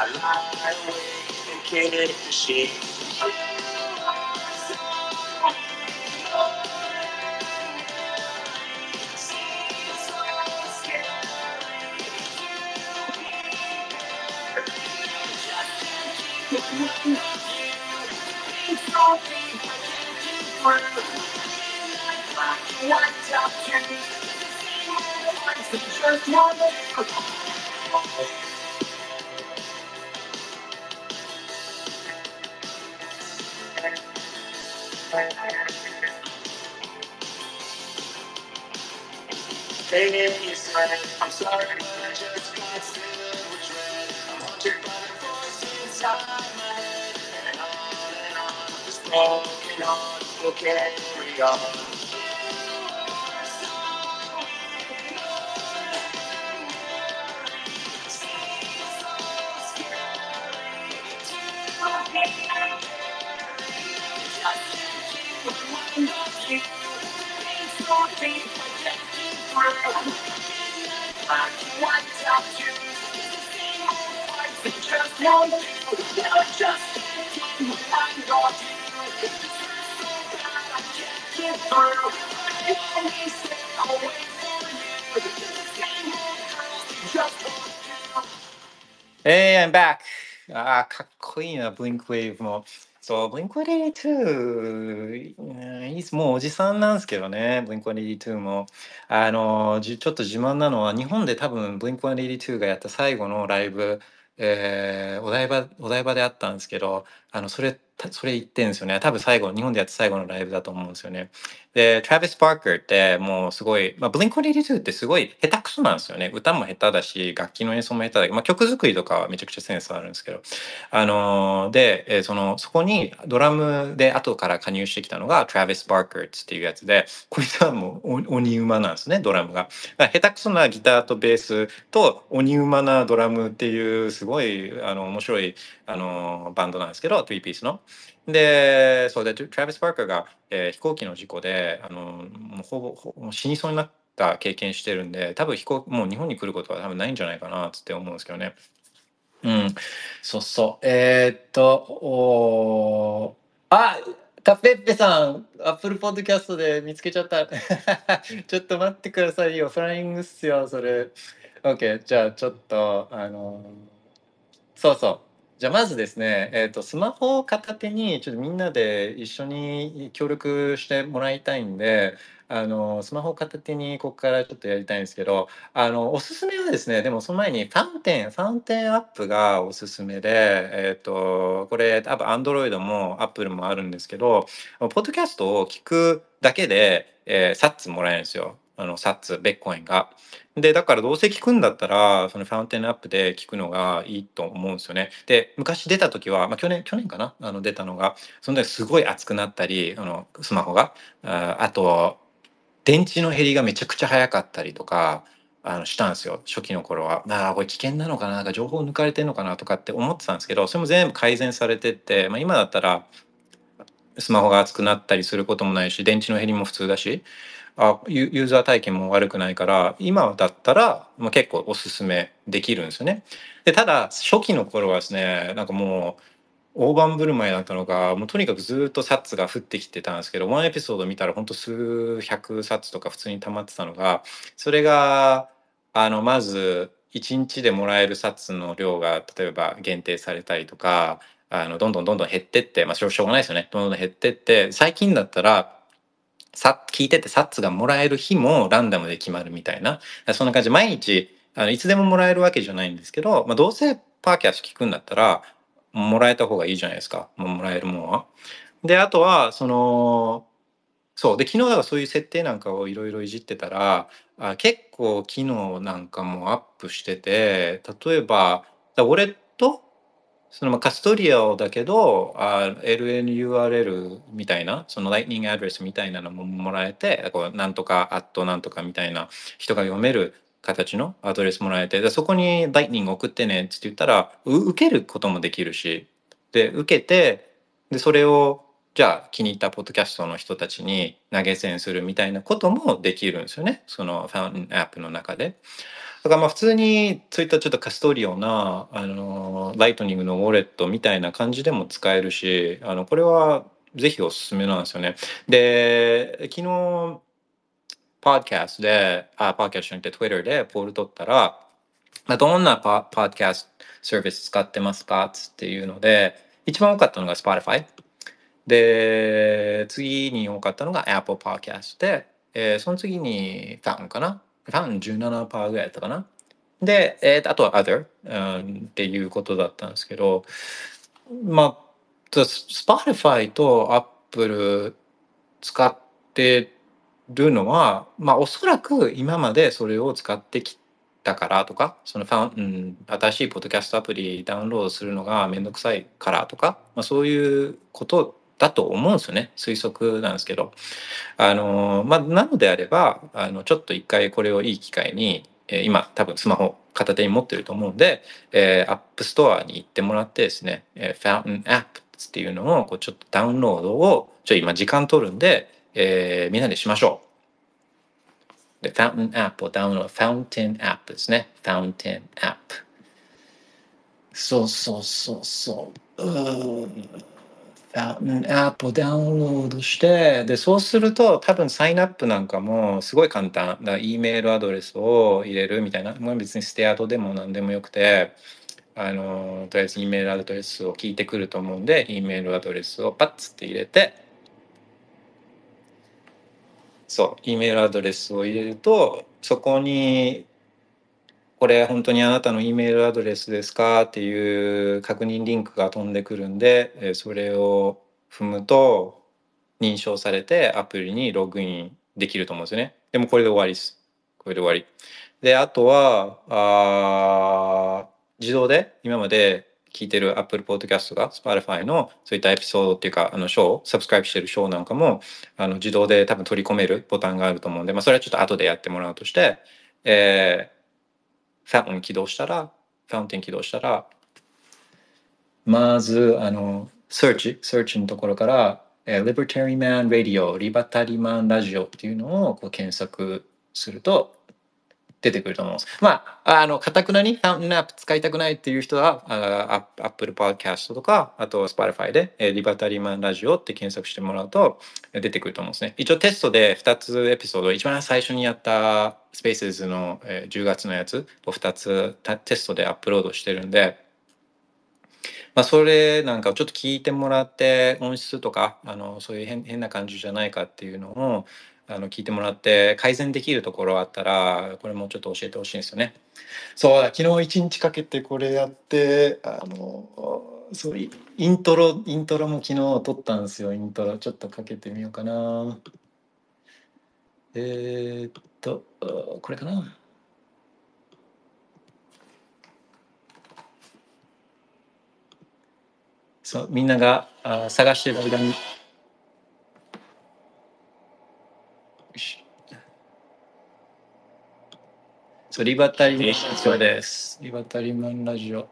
I lie awake and can't see. Just one Baby, you said, I'm sorry, but I just can't feel what's red. I'm haunted by the voice inside my head. And on and on, this broken heart will carry on. Hey, I'm back! あーかっこいいな、Blink Wave も。そう、Blink-182、うんいいっすもうおじさんなんですけどね、Blink-182 も。あの、じちょっと自慢なのは、日本で多分 Blink-182 がやった最後のライブ、えーお台場、お台場であったんですけど、あの、それ、それ言ってんですよね。多分最後、日本でやった最後のライブだと思うんですよね。で、Travis Barker ってもうすごい、まあ、Blink-182 ってすごい下手くそなんですよね。歌も下手だし、楽器の演奏も下手だけど、まあ、曲作りとかはめちゃくちゃセンスあるんですけど、あのーで、えーその、そこにドラムで後から加入してきたのが Travis Barker っていうやつで、こいつはもう鬼馬なんですね、ドラムが。下手くそなギターとベースと鬼馬なドラムっていうすごいあの面白いあのバンドなんですけど、3ピースの。で、そうで、トラビス・パーカーが、えー飛行機の事故で、あのもうほぼほぼ死にそうになった経験してるんで、多分飛行もう日本に来ることは多分ないんじゃないかなって思うんですけどね。うん、そうそう。えーっと、おあ、カペッペさん、アップルポッドキャストで見つけちゃった。ちょっと待ってくださいよ。フライングっすよ、それ。OK、じゃあちょっと、あのそうそう。じゃあまずですね、えっ、と、スマホを片手に、ちょっとみんなで一緒に協力してもらいたいんで、あの、スマホを片手にここからちょっとやりたいんですけど、あの、おすすめはですね、でもその前にファウンテン、ファウンテンアップがおすすめで、えっ、と、これ多分 Android も Apple もあるんですけど、ポッドキャストを聞くだけで、えーサッツもらえるんですよ。あの、サッツ、ベッコインが。で、だからどうせ聞くんだったら、そのファウンテンアップで聞くのがいいと思うんですよね。で、昔出た時は、まあ去年、去年かな？あの出たのが、その時すごい熱くなったり、あの、スマホが。ああと、電池の減りがめちゃくちゃ早かったりとか、あのしたんですよ初期の頃は。ああこれ危険なのかな？なんか情報抜かれてんのかなとかって思ってたんですけどそれも全部改善されてって、まあ、今だったらスマホが熱くなったりすることもないし電池の減りも普通だしあユーザー体験も悪くないから今だったら、ま、結構おすすめできるんですよね。でただ初期の頃はですねなんかもう大盤振る舞いだったのがもうとにかくずっとサッツが降ってきてたんですけどワンエピソード見たら本当数百サッツとか普通に溜まってたのがそれがあのまず1日でもらえるサッツの量が例えば限定されたりとかあのどんどんどんどん減ってってまあしょうがないですよねどんどん減ってって最近だったらさ聞いててサッツがもらえる日もランダムで決まるみたいな。そんな感じ毎日あのいつでももらえるわけじゃないんですけど、まあ、どうせパーキャスト聞くんだったらもらえた方がいいじゃないですか。もうもらえるもんは。であとはそのそう。で昨日だからそういう設定なんかをいろいろいじってたらあ結構機能なんかもアップしてて例えばだウォレットそのカストリアだけど LNURL みたいなその Lightning アドレスみたいなのももらえてこうなんとかアットなんとかみたいな人が読める形のアドレスもらえてでそこに Lightning 送ってねって言ったら受けることもできるしで受けてでそれをじゃあ気に入ったポッドキャストの人たちに投げ銭するみたいなこともできるんですよねそのファウンテンアップの中で。だからまあ普通にそういったちょっとカストリオなあのライトニングのウォレットみたいな感じでも使えるしあのこれはぜひおすすめなんですよね。で昨日パーキャストであパーキャストじゃなくて Twitter でポール取ったら、まあ、どんなパパーキャストサービス使ってますかっていうので一番多かったのが Spotify で次に多かったのが Apple Podcast で、えーその次に Fountain かな Fountain 17%ぐらいだったかな。で、えーあとは Other、うんっていうことだったんですけどまあ Spotify と Apple 使ってるのはまあおそらく今までそれを使ってきたからとかそのファン、うん、新しいポッドキャストアプリダウンロードするのがめんどくさいからとか、まあ、そういうことだと思うんですよね推測なんですけどあのまあなのであればあのちょっと一回これをいい機会に、え今多分スマホ片手に持ってると思うんで、えー、App Store に行ってもらってですね、えー、Fountain App っていうのをこうちょっとダウンロードをちょ今時間取るんで、えーみんなでしましょう。で、Fountain App をダウンロード、Fountain App ですね。Fountain App。そうそうそうそう。うーん Fountain App をダウンロードして、で、そうすると多分サインアップなんかもすごい簡単。だから E メールアドレスを入れるみたいな。まあ別にステアドでも何でもよくて、あの、とりあえず E メールアドレスを聞いてくると思うんで、E メールアドレスをパッツって入れて、そう、E メールアドレスを入れると、そこに、これ本当にあなたの E メールアドレスですかっていう確認リンクが飛んでくるんで、それを踏むと認証されてアプリにログインできると思うんですよね。でもこれで終わりです。これで終わり。で、あとは、あ自動で今まで聞いてる Apple Podcast が Spotify のそういったエピソードっていうか、あの、ショー、サブスクライブしてるショーなんかも、あの、自動で多分取り込めるボタンがあると思うんで、まあ、それはちょっと後でやってもらうとして、えー、ファウンテン起動したら、ファウンテン起動したら、まず、あの、search、search のところから、え Libertary Man Radio、リバタリマンラジオっていうのをこう検索すると、出てくると思います。まあ、あの、かたくなにファウンテンアップ使いたくないっていう人は、あアップル Podcast とか、あと Spotify で、えーリバタリーマンラジオって検索してもらうと出てくると思うんですね。一応テストで2つエピソード、一番最初にやった Spaces の、えー10月のやつを2つテストでアップロードしてるんで、まあ、それなんかをちょっと聞いてもらって音質とかあのそういう変変な感じじゃないかっていうのをあの聞いてもらって改善できるところあったらこれもちょっと教えてほしいんですよね。そう昨日一日かけてこれやってあのそうイントロイントロも昨日撮ったんですよイントロちょっとかけてみようかな。えー、っとこれかな。そうみんながあ探してる間に。と、リバタリマンラジオです。リバタリマンラジオ。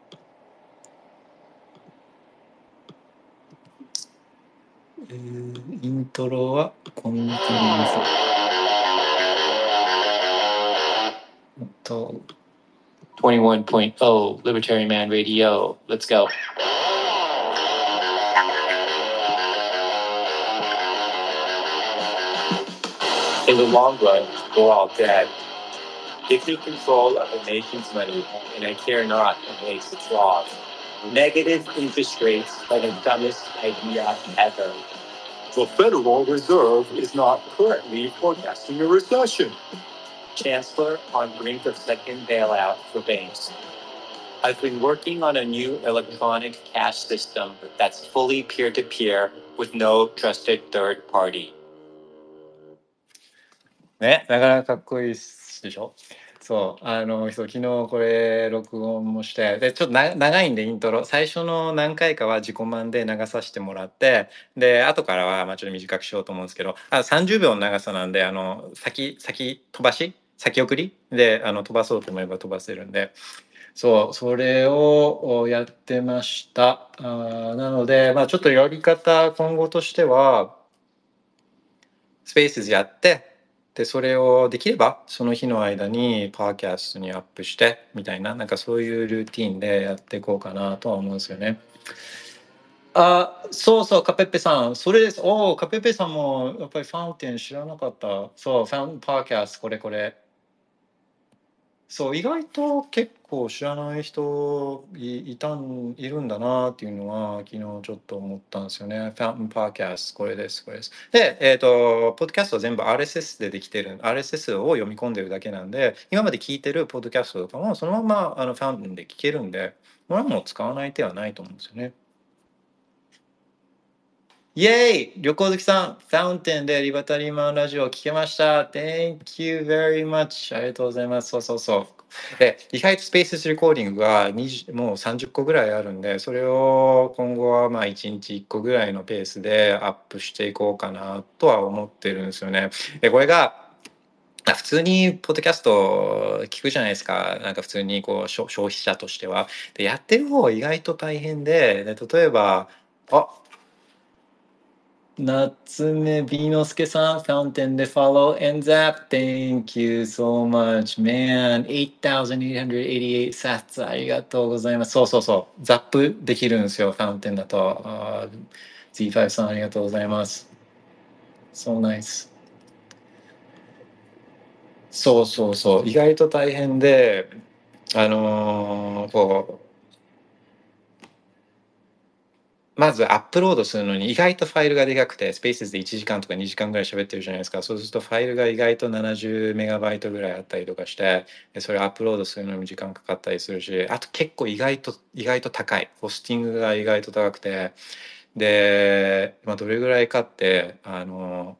えー、イントロはこんな感じです。と21.0 Libertarian Man Radio. Let's go. In the long run, we're all dead. Give me control of a nation's money, and I care not who makes its laws. Negative interest rates are the dumbest idea ever. The Federal Reserve is not currently forecasting a recession. Chancellor on brink of second bailout for banks. I've been working on a new electronic cash system that's fully peer to peer with no trusted third party. ね、なかなかかっこいいっす でしょ？そう、あの、そう昨日これ録音もして、で、ちょっと長いんでイントロ、最初の何回かは自己満で流させてもらって、で、後からはまあちょっと短くしようと思うんですけど、あ30秒の長さなんで、あの、先、先飛ばし？先送り？であの飛ばそうと思えば飛ばせるんで、そう、それをやってました。あなので、まあちょっとやり方、今後としては、スペースやって、で、それをできれば、その日の間にパーキャストにアップして、みたいな、なんかそういうルーティンでやっていこうかなとは思うんですよね。あ、そうそう、カペッペさん、それです。おお、カペッペさんもやっぱりファウンテン知らなかった。そう、ファンパーキャスト、これこれ。そう、意外と結構知らない人い、いたん、いるんだなっていうのは、昨日ちょっと思ったんですよね。ファンパーキャス、これです、これです。で、えっ、と、ポッドキャストは全部 RSS でできてる、RSS を読み込んでるだけなんで、今まで聞いてるポッドキャストとかもそのままあのファウンテンで聞けるんで、これはもう使わない手はないと思うんですよね。イェイ旅行好きさん、ファウンテンでリバタリーマンラジオを聞けました。Thank you very much. ありがとうございます。そうそうそう。で、意外とスペースレコーディングが20もう30個ぐらいあるんで、それを今後はまあ1日1個ぐらいのペースでアップしていこうかなとは思ってるんですよね。で、これが普通にポッドキャスト聞くじゃないですか。なんか普通にこう消費者としては。で、やってる方意外と大変で、で例えば、あ夏目美之助さん、ファウンテンで follow and zap. Thank you so much, man. 8,888 sats. ありがとうございます。そうそうそう。ザップできるんですよ、ファウンテンだと。あー Z5 さん、ありがとうございます。So nice. そうそうそう。意外と大変で、あのーこう、まずアップロードするのに意外とファイルがでかくて、スペースで1時間とか2時間ぐらい喋ってるじゃないですか。そうするとファイルが意外と70メガバイトぐらいあったりとかして、それアップロードするのに時間かかったりするし、あと結構意外と、意外と高い。ホスティングが意外と高くて、で、まあ、どれぐらいかって、あの、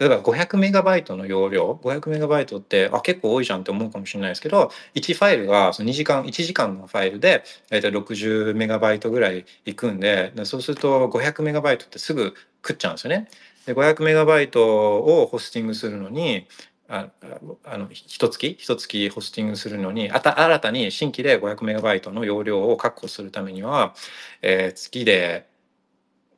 例えば500メガバイトの容量、500メガバイトって、あ、結構多いじゃんって思うかもしれないですけど、1ファイルがその2時間、1時間のファイルで、大体60メガバイトぐらいいくんで、そうすると500メガバイトってすぐ食っちゃうんですよね。で、500メガバイトをホスティングするのに、ああの、一月一月ホスティングするのに、あた、新たに新規で500メガバイトの容量を確保するためには、えー月で、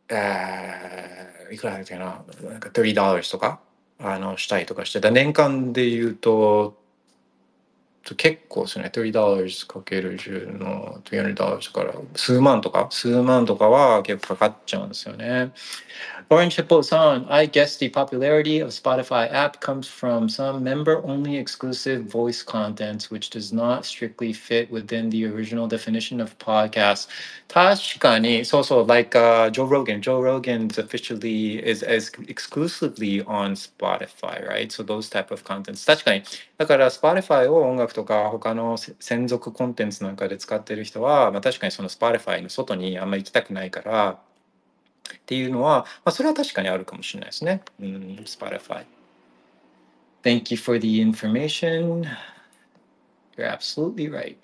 えーいくらだっけな、なんか30 dollars とか、あの、したりとかしてた。年間で言うと、結構ですね。$30 かける10の300 dollars から数万とか、数万とかは結構かかっちゃうんですよね。Orange Hippo san, I guess the popularity of Spotify app comes from some member-only exclusive voice content, which does not strictly fit within the original definition of podcast. 確かに、そうそう、like、uh, Joe Rogan. Joe Rogan's officially is, is exclusively on Spotify, right? So those type of contents. 確かに、だから Spotify を音楽とか他のせ専属コンテンツなんかで使ってる人は、まあ、確かにその Spotify の外にあんまり行きたくないから っていうのは、まあ、それは確かにあるかもしれないですね。うん、Spotify。Thank you for the information. You're absolutely right.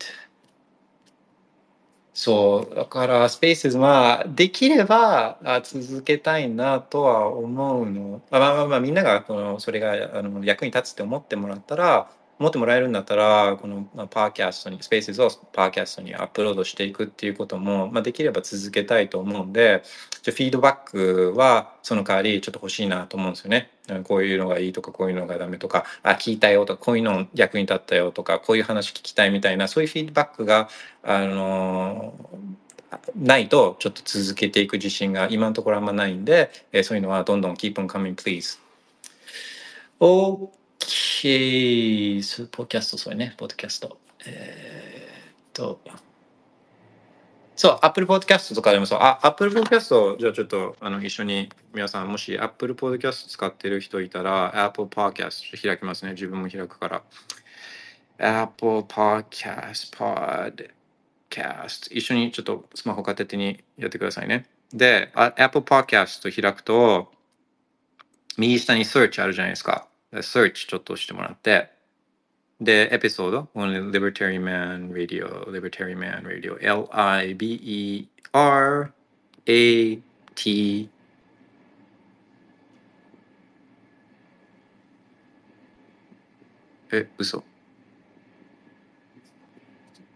そう、だからスペースまあできればあ続けたいなとは思うの。まあまあまあみんながこのそれがあの役に立つって思ってもらったら、思ってもらえるんだったら、このパーキャストに、スペースをパーキャストにアップロードしていくっていうことも、まあ、できれば続けたいと思うんで、じゃフィードバックはその代わりちょっと欲しいなと思うんですよね。こういうのがいいとか、こういうのがダメとか、あ、聞いたよとか、こういうの役に立ったよとか、こういう話聞きたいみたいな、そういうフィードバックが、あのないとちょっと続けていく自信が今のところあんまないんで、えそういうのはどんどん keep on coming please。OK。スポーキャスト、それね、ポッドキャスト。えーっと、そう、Apple Podcast とかでもそう、あ、Apple Podcast、じゃあちょっとあの一緒に皆さん、もし Apple Podcast 使ってる人いたら、Apple Podcast 開きますね。自分も開くから。Apple Podcast、Podcast。一緒にちょっとスマホ片手にやってくださいね。で、あ Apple Podcast 開くと、右下に Search あるじゃないですか。Search ちょっと押してもらって、で、エピソード、Only Libertarian Man Radio、Libertarian Man Radio、L-I-B-E-R-A-T え、嘘。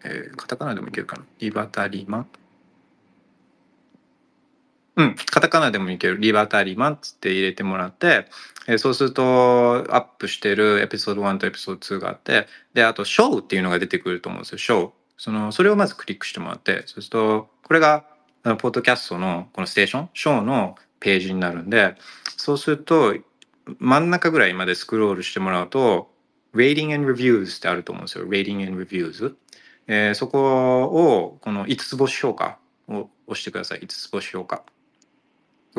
えーカタカナでもいけるかなリバタリマンうん、カタカナでもいける。リバタリマンっつって入れてもらって、えーそうするとアップしてるエピソード1とエピソード2があって、で、あと、ショーっていうのが出てくると思うんですよ、ショー。その、それをまずクリックしてもらって、そうすると、これが、あのポッドキャストのこのステーション、ショーのページになるんで、そうすると、真ん中ぐらいまでスクロールしてもらうと、Rating and Reviews ってあると思うんですよ。Rating and Reviews。えーそこを、この5つ星評価を押してください。5つ星評価。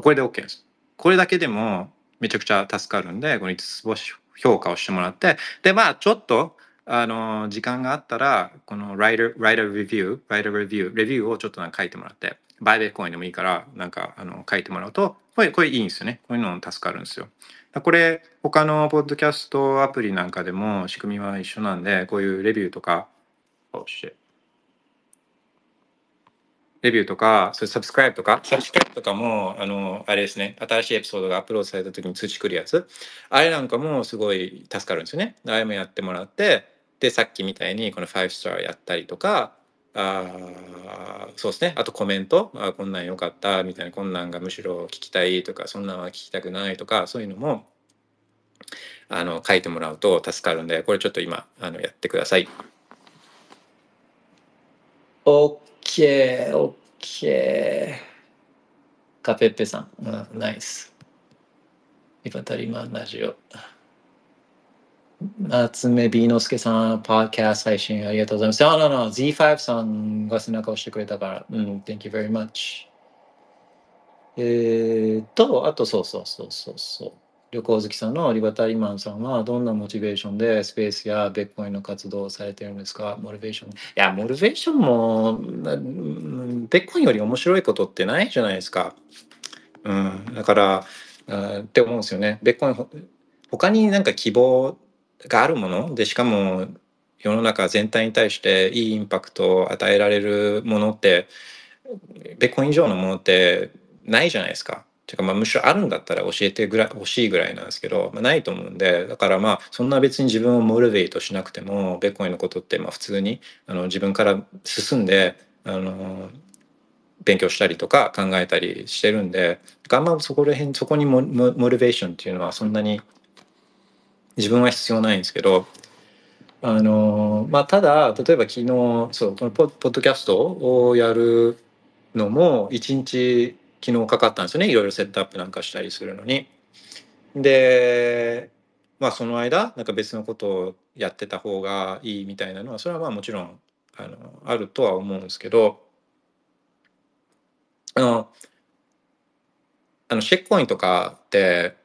これで OK です。これだけでもめちゃくちゃ助かるんで、この5つ星評価をしてもらって、で、まあ、ちょっと、あの、時間があったら、この writer, writer review, writer review, レビューをちょっとなんか書いてもらって、バイベコインでもいいから、なんか、あの、書いてもらうと、これ、これいいんですよね。こういうの助かるんですよ。これ、他のポッドキャストアプリなんかでも仕組みは一緒なんで、こういうレビューとか、oh shit レビューとか、それサブスクライブとか、サブスクライブとかも、あの、あれですね、新しいエピソードがアップロードされた時に通知来るやつ、あれなんかもすごい助かるんですよね。あれもやってもらって、で、さっきみたいにこの5スターやったりとか、あーそうですね。あとコメント、あこんなん良かったみたいな、こんなんがむしろ聞きたいとか、そんなんは聞きたくないとか、そういうのも、あの、書いてもらうと助かるんで、これちょっと今、あの、やってください。OK、OK。カペッペさん、うん、ナイス。リバタリマンラジオ。夏目 B のすけさん、パーキャスト配信ありがとうございます。あ、no, no, Z5 さんが背中を押してくれたから、うん、Thank you very much。えーっと、あとそうそうそうそうそう。旅行好きさんのリバタリマンさんはどんなモチベーションでスペースやベッコインの活動をされてるんですか？モチベーション。いや、モチベーションも、ベッコインより面白いことってないじゃないですか。うん、だから、って思うんですよね。ベッコインほ、他になんか希望があるもの？で、しかも世の中全体に対していいインパクトを与えられるものって、ベッコイン以上のものってないじゃないですか。ていうかまあむしろあるんだったら教えてぐら欲しいぐらいなんですけど、まあ、ないと思うんでだからまあそんな別に自分をモチベートしなくてもベッコインのことってまあ普通にあの自分から進んであの勉強したりとか考えたりしてるんであんまそこら辺そこにモモモチベーションっていうのはそんなに自分は必要ないんですけどあのまあただ例えば昨日そうこのポポッドキャストをやるのも一日昨日かかったんですよねいろいろセットアップなんかしたりするのに。でまあその間なんか別のことをやってた方がいいみたいなのはそれはまあもちろんあのあるとは思うんですけどあのあのシェックコインとかって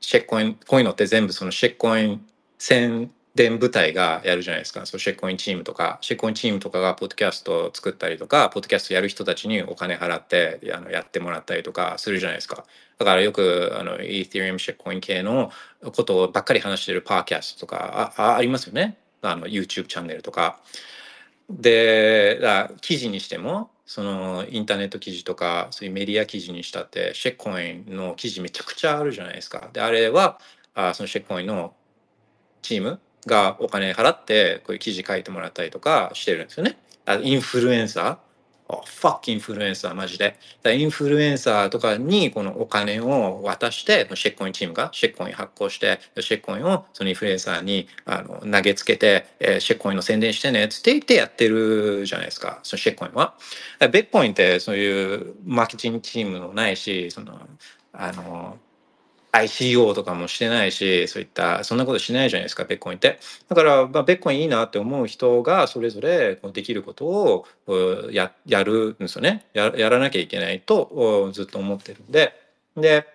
シェックコインコインのって全部そのシェックコイン1000全部隊がやるじゃないですか。そのシェッコインチームとか。シェッコインチームとかがポッドキャストを作ったりとかポッドキャストやる人たちにお金払ってあのやってもらったりとかするじゃないですか。だからよくあの Ethereum シェッコイン系のことをばっかり話してるパーキャストとかあありますよね。あの YouTube チャンネルとか。で記事にしてもそのインターネット記事とかそういうメディア記事にしたってシェッコインの記事めちゃくちゃあるじゃないですか。であれはあそのシェッコインのチームがお金払ってこういう記事書いてもらったりとかしてるんですよね。あインフルエンサーあファッキンインフルエンサーマジで。だインフルエンサーとかにこのお金を渡してシェッコインチームがシェッコイン発行してシェッコインをそのインフルエンサーにあの投げつけて、えーシェッコインの宣伝してねっつって言ってやってるじゃないですかそのシェッコインは。ベッコインってそういうマーケティングチームもないしそのあの ICO とかもしてないしそういったそんなことしないじゃないですかベッコインってだから、まあ、ベッコインいいなって思う人がそれぞれできることをややるんですよねややらなきゃいけないとずっと思ってるんでで、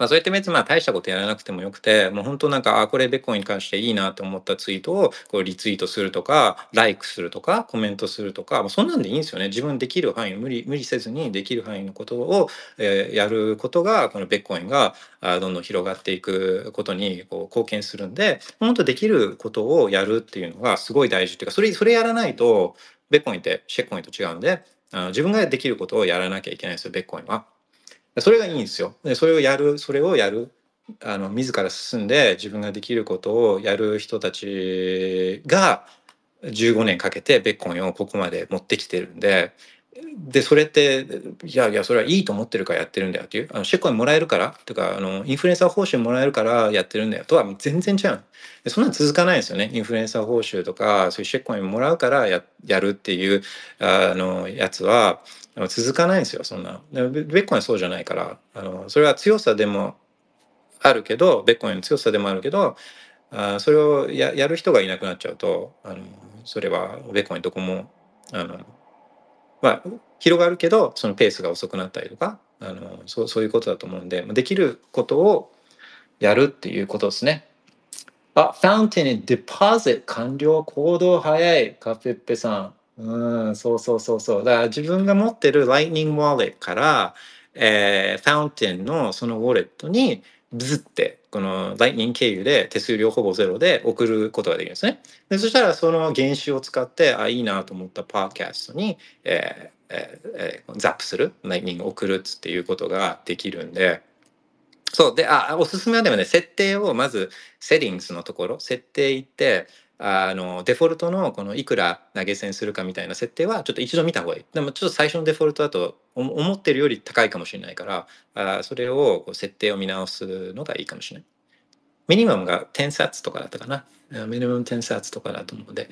まあ、そうやって別にまあ大したことやらなくてもよくてもう本当なんかあこれベッコインに関していいなと思ったツイートをこうリツイートするとかライクするとかコメントするとか、まあ、そんなんでいいんですよね自分できる範囲無理無理せずにできる範囲のことを、えーやることがこのベッコインがあどんどん広がっていくことにこう貢献するんで本当できることをやるっていうのがすごい大事っていうかそれそれやらないとベッコインってシェッコインと違うんであの自分ができることをやらなきゃいけないんですよベッコインは。それがいいんですよ。でそれをやるそれをやるあの自ら進んで自分ができることをやる人たちが15年かけてベッコンをここまで持ってきてるんででそれっていやいやそれはいいと思ってるからやってるんだよっていうあのシェッコインもらえるからとかあのインフルエンサー報酬もらえるからやってるんだよとは全然違うでそんなの続かないですよねインフルエンサー報酬とかそういうシェッコインもらうからややるっていうあのやつはあの続かないんですよそんなベッコインはそうじゃないからあのそれは強さでもあるけどベッコインの強さでもあるけどあそれをややる人がいなくなっちゃうとあのそれはベッコインどこもあのまあ広がるけどそのペースが遅くなったりとかあのそうそういうことだと思うんでできることをやるっていうことですね。あ、ファウンテンにデポジット完了行動早いカペッペさん。うん、そうそうそうそう。だから自分が持ってる Lightning Wallet から、えー、ファウンテンのそのウォレットにブズってこの Lightning 経由で手数料ほぼゼロで送ることができるんですね。でそしたらその原資を使ってあいいなと思ったパーキャストに、ええーえーザップする Lightning を送るっていうことができるんで。そうであおすすめはでもね設定をまずセッティングスのところ設定行ってあのデフォルトのこのいくら投げ銭するかみたいな設定はちょっと一度見た方がいい。でもちょっと最初のデフォルトだとお思ってるより高いかもしれないからあそれをこう設定を見直すのがいいかもしれない。ミニマムが10サッツとかだったかな。ミニマム10サッツとかだと思うので。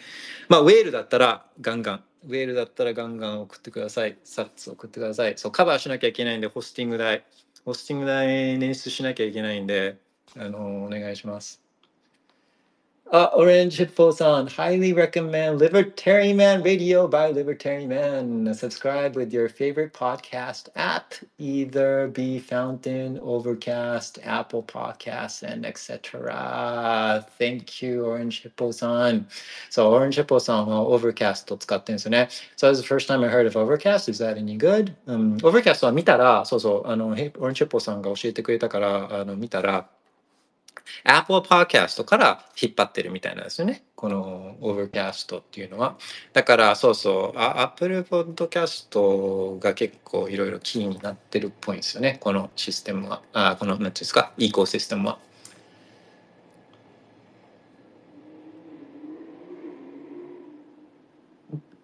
まあウェールだったらガンガン。ウェールだったらガンガン送ってください。サッツ送ってください。そうカバーしなきゃいけないんでホスティング代。ホスティング代捻出しなきゃいけないんで、あのお願いします。あ、Orange Hippo さん、highly recommend Libertarian Man Radio by Libertarian Man. Subscribe with your favorite podcast app, either Be Fountain, Overcast, Apple Podcasts, and etc. Thank you, Orange Hippo さん。そう、Orange Hippo さんは Overcast を使ってるんですよね。So that was the first time I heard of Overcast. Is that any good? Um, Overcast は見たら、そうそう、あの、ヘオレンジェポさんが教えてくれたから、あの、見たら、 Apple Podcast から引っ張ってるみたいなんですよね。この Overcast っていうのは。だから、そうそう、あ Apple Podcast が結構いろいろキーになってるっぽいんですよね。このシステムは。あこの、なんていうんですか、イコシステムは。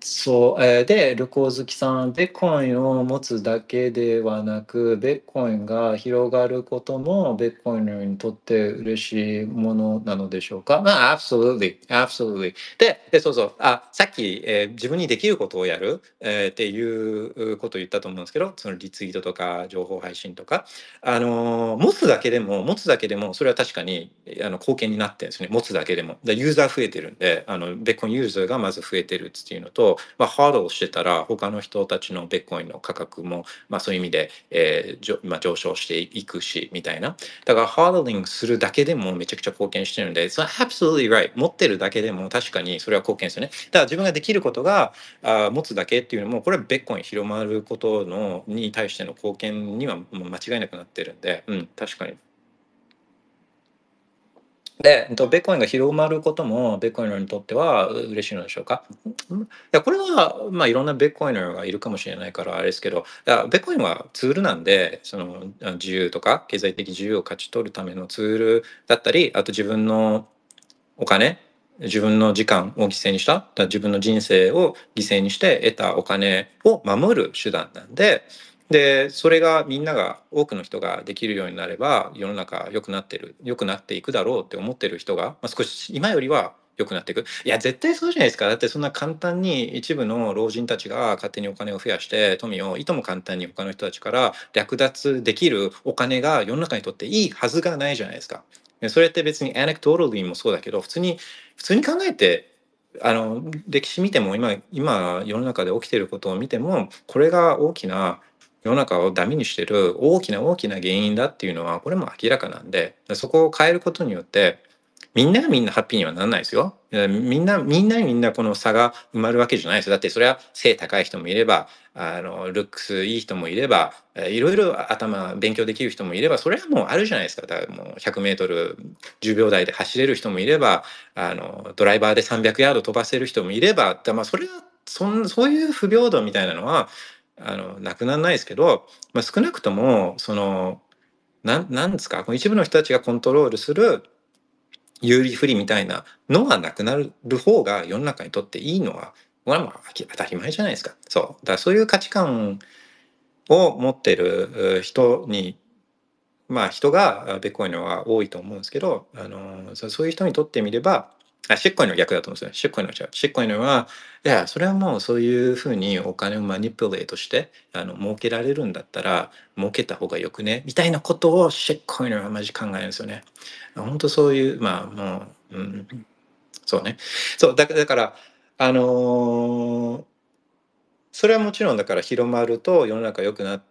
そう、えーで、旅行好きさん、ベッコインを持つだけではなく、ベッコインが広がることも、ベッコインにとって嬉しいものなのでしょうか？まあ、absolutely, absolutely. で、でそうそう、あ、さっき、えー自分にできることをやる、えーっていうことを言ったと思うんですけど、そのリツイートとか、情報配信とか、あのー持つだけでも、持つだけでも、それは確かに、あの、貢献になってるんですね。持つだけでも。でユーザー増えてるんで、あの、ベッコインユーザーがまず増えてるっていうのと、まあ、ハードルしてたら、他の人たちのベッコインの価格も、まあ、そういう意味で、えーじょまあ、上昇していくし、みたいな。だから、ハードリングするだけでもめちゃくちゃ貢献してるんで、それは absolutely right。持ってるだけでも確かにそれは貢献ですよね。だから自分ができることが、あ持つだけっていうのも、これはベッコイン広まることのに対しての貢献にはもう間違いなくなってるんで、うん、確かに。で、ベッコインが広まることも、ベッコイナーにとっては嬉しいのでしょうか？いや、これは、まあ、いろんなベッコイナーがいるかもしれないから、あれですけど、いやベッコインはツールなんで、その自由とか、経済的自由を勝ち取るためのツールだったり、あと自分のお金、自分の時間を犠牲にした、自分の人生を犠牲にして得たお金を守る手段なんで、で、それがみんなが、多くの人ができるようになれば、世の中良くなってる、良くなっていくだろうって思ってる人が、まあ、少し今よりは良くなっていく。いや、絶対そうじゃないですか。だってそんな簡単に一部の老人たちが勝手にお金を増やして、富をいとも簡単に他の人たちから略奪できるお金が世の中にとっていいはずがないじゃないですか。それって別に anecdotally もそうだけど、普通に、普通に考えて、あの、歴史見ても今、今世の中で起きてることを見ても、これが大きな世の中をダメにしてる大きな大きな原因だっていうのは、これも明らかなんで、そこを変えることによって、みんながみんなハッピーにはならないですよ。みんな、みんなみんなこの差が埋まるわけじゃないですよ。だってそれは背高い人もいれば、あの、ルックスいい人もいれば、いろいろ頭勉強できる人もいれば、それはもうあるじゃないですか。だからもう100メートル10秒台で走れる人もいれば、あの、ドライバーで300ヤード飛ばせる人もいれば、まあそれは、そん、そういう不平等みたいなのは、あの、なくならないですけど、まあ少なくとも、その、な、なんですか、この一部の人たちがコントロールする有利不利みたいなのがなくなる方が世の中にとっていいのは、これはもう当たり前じゃないですか。そう。だからそういう価値観を持ってる人に、まあ人があベッコインのは多いと思うんですけど、あの、そういう人にとってみれば、あ、シッコイの逆だと思うんですよ。シッコイの違う。シッコイのは、いや、それはもうそういうふうにお金をマニプレートして、あの、儲けられるんだったら、儲けた方がよくね、みたいなことをシッコインはマジ考えるんですよね。本当そういう、まあもう、うん、そうね。そう、だ、だからあのーそれはもちろんだから広まると世の中良くなって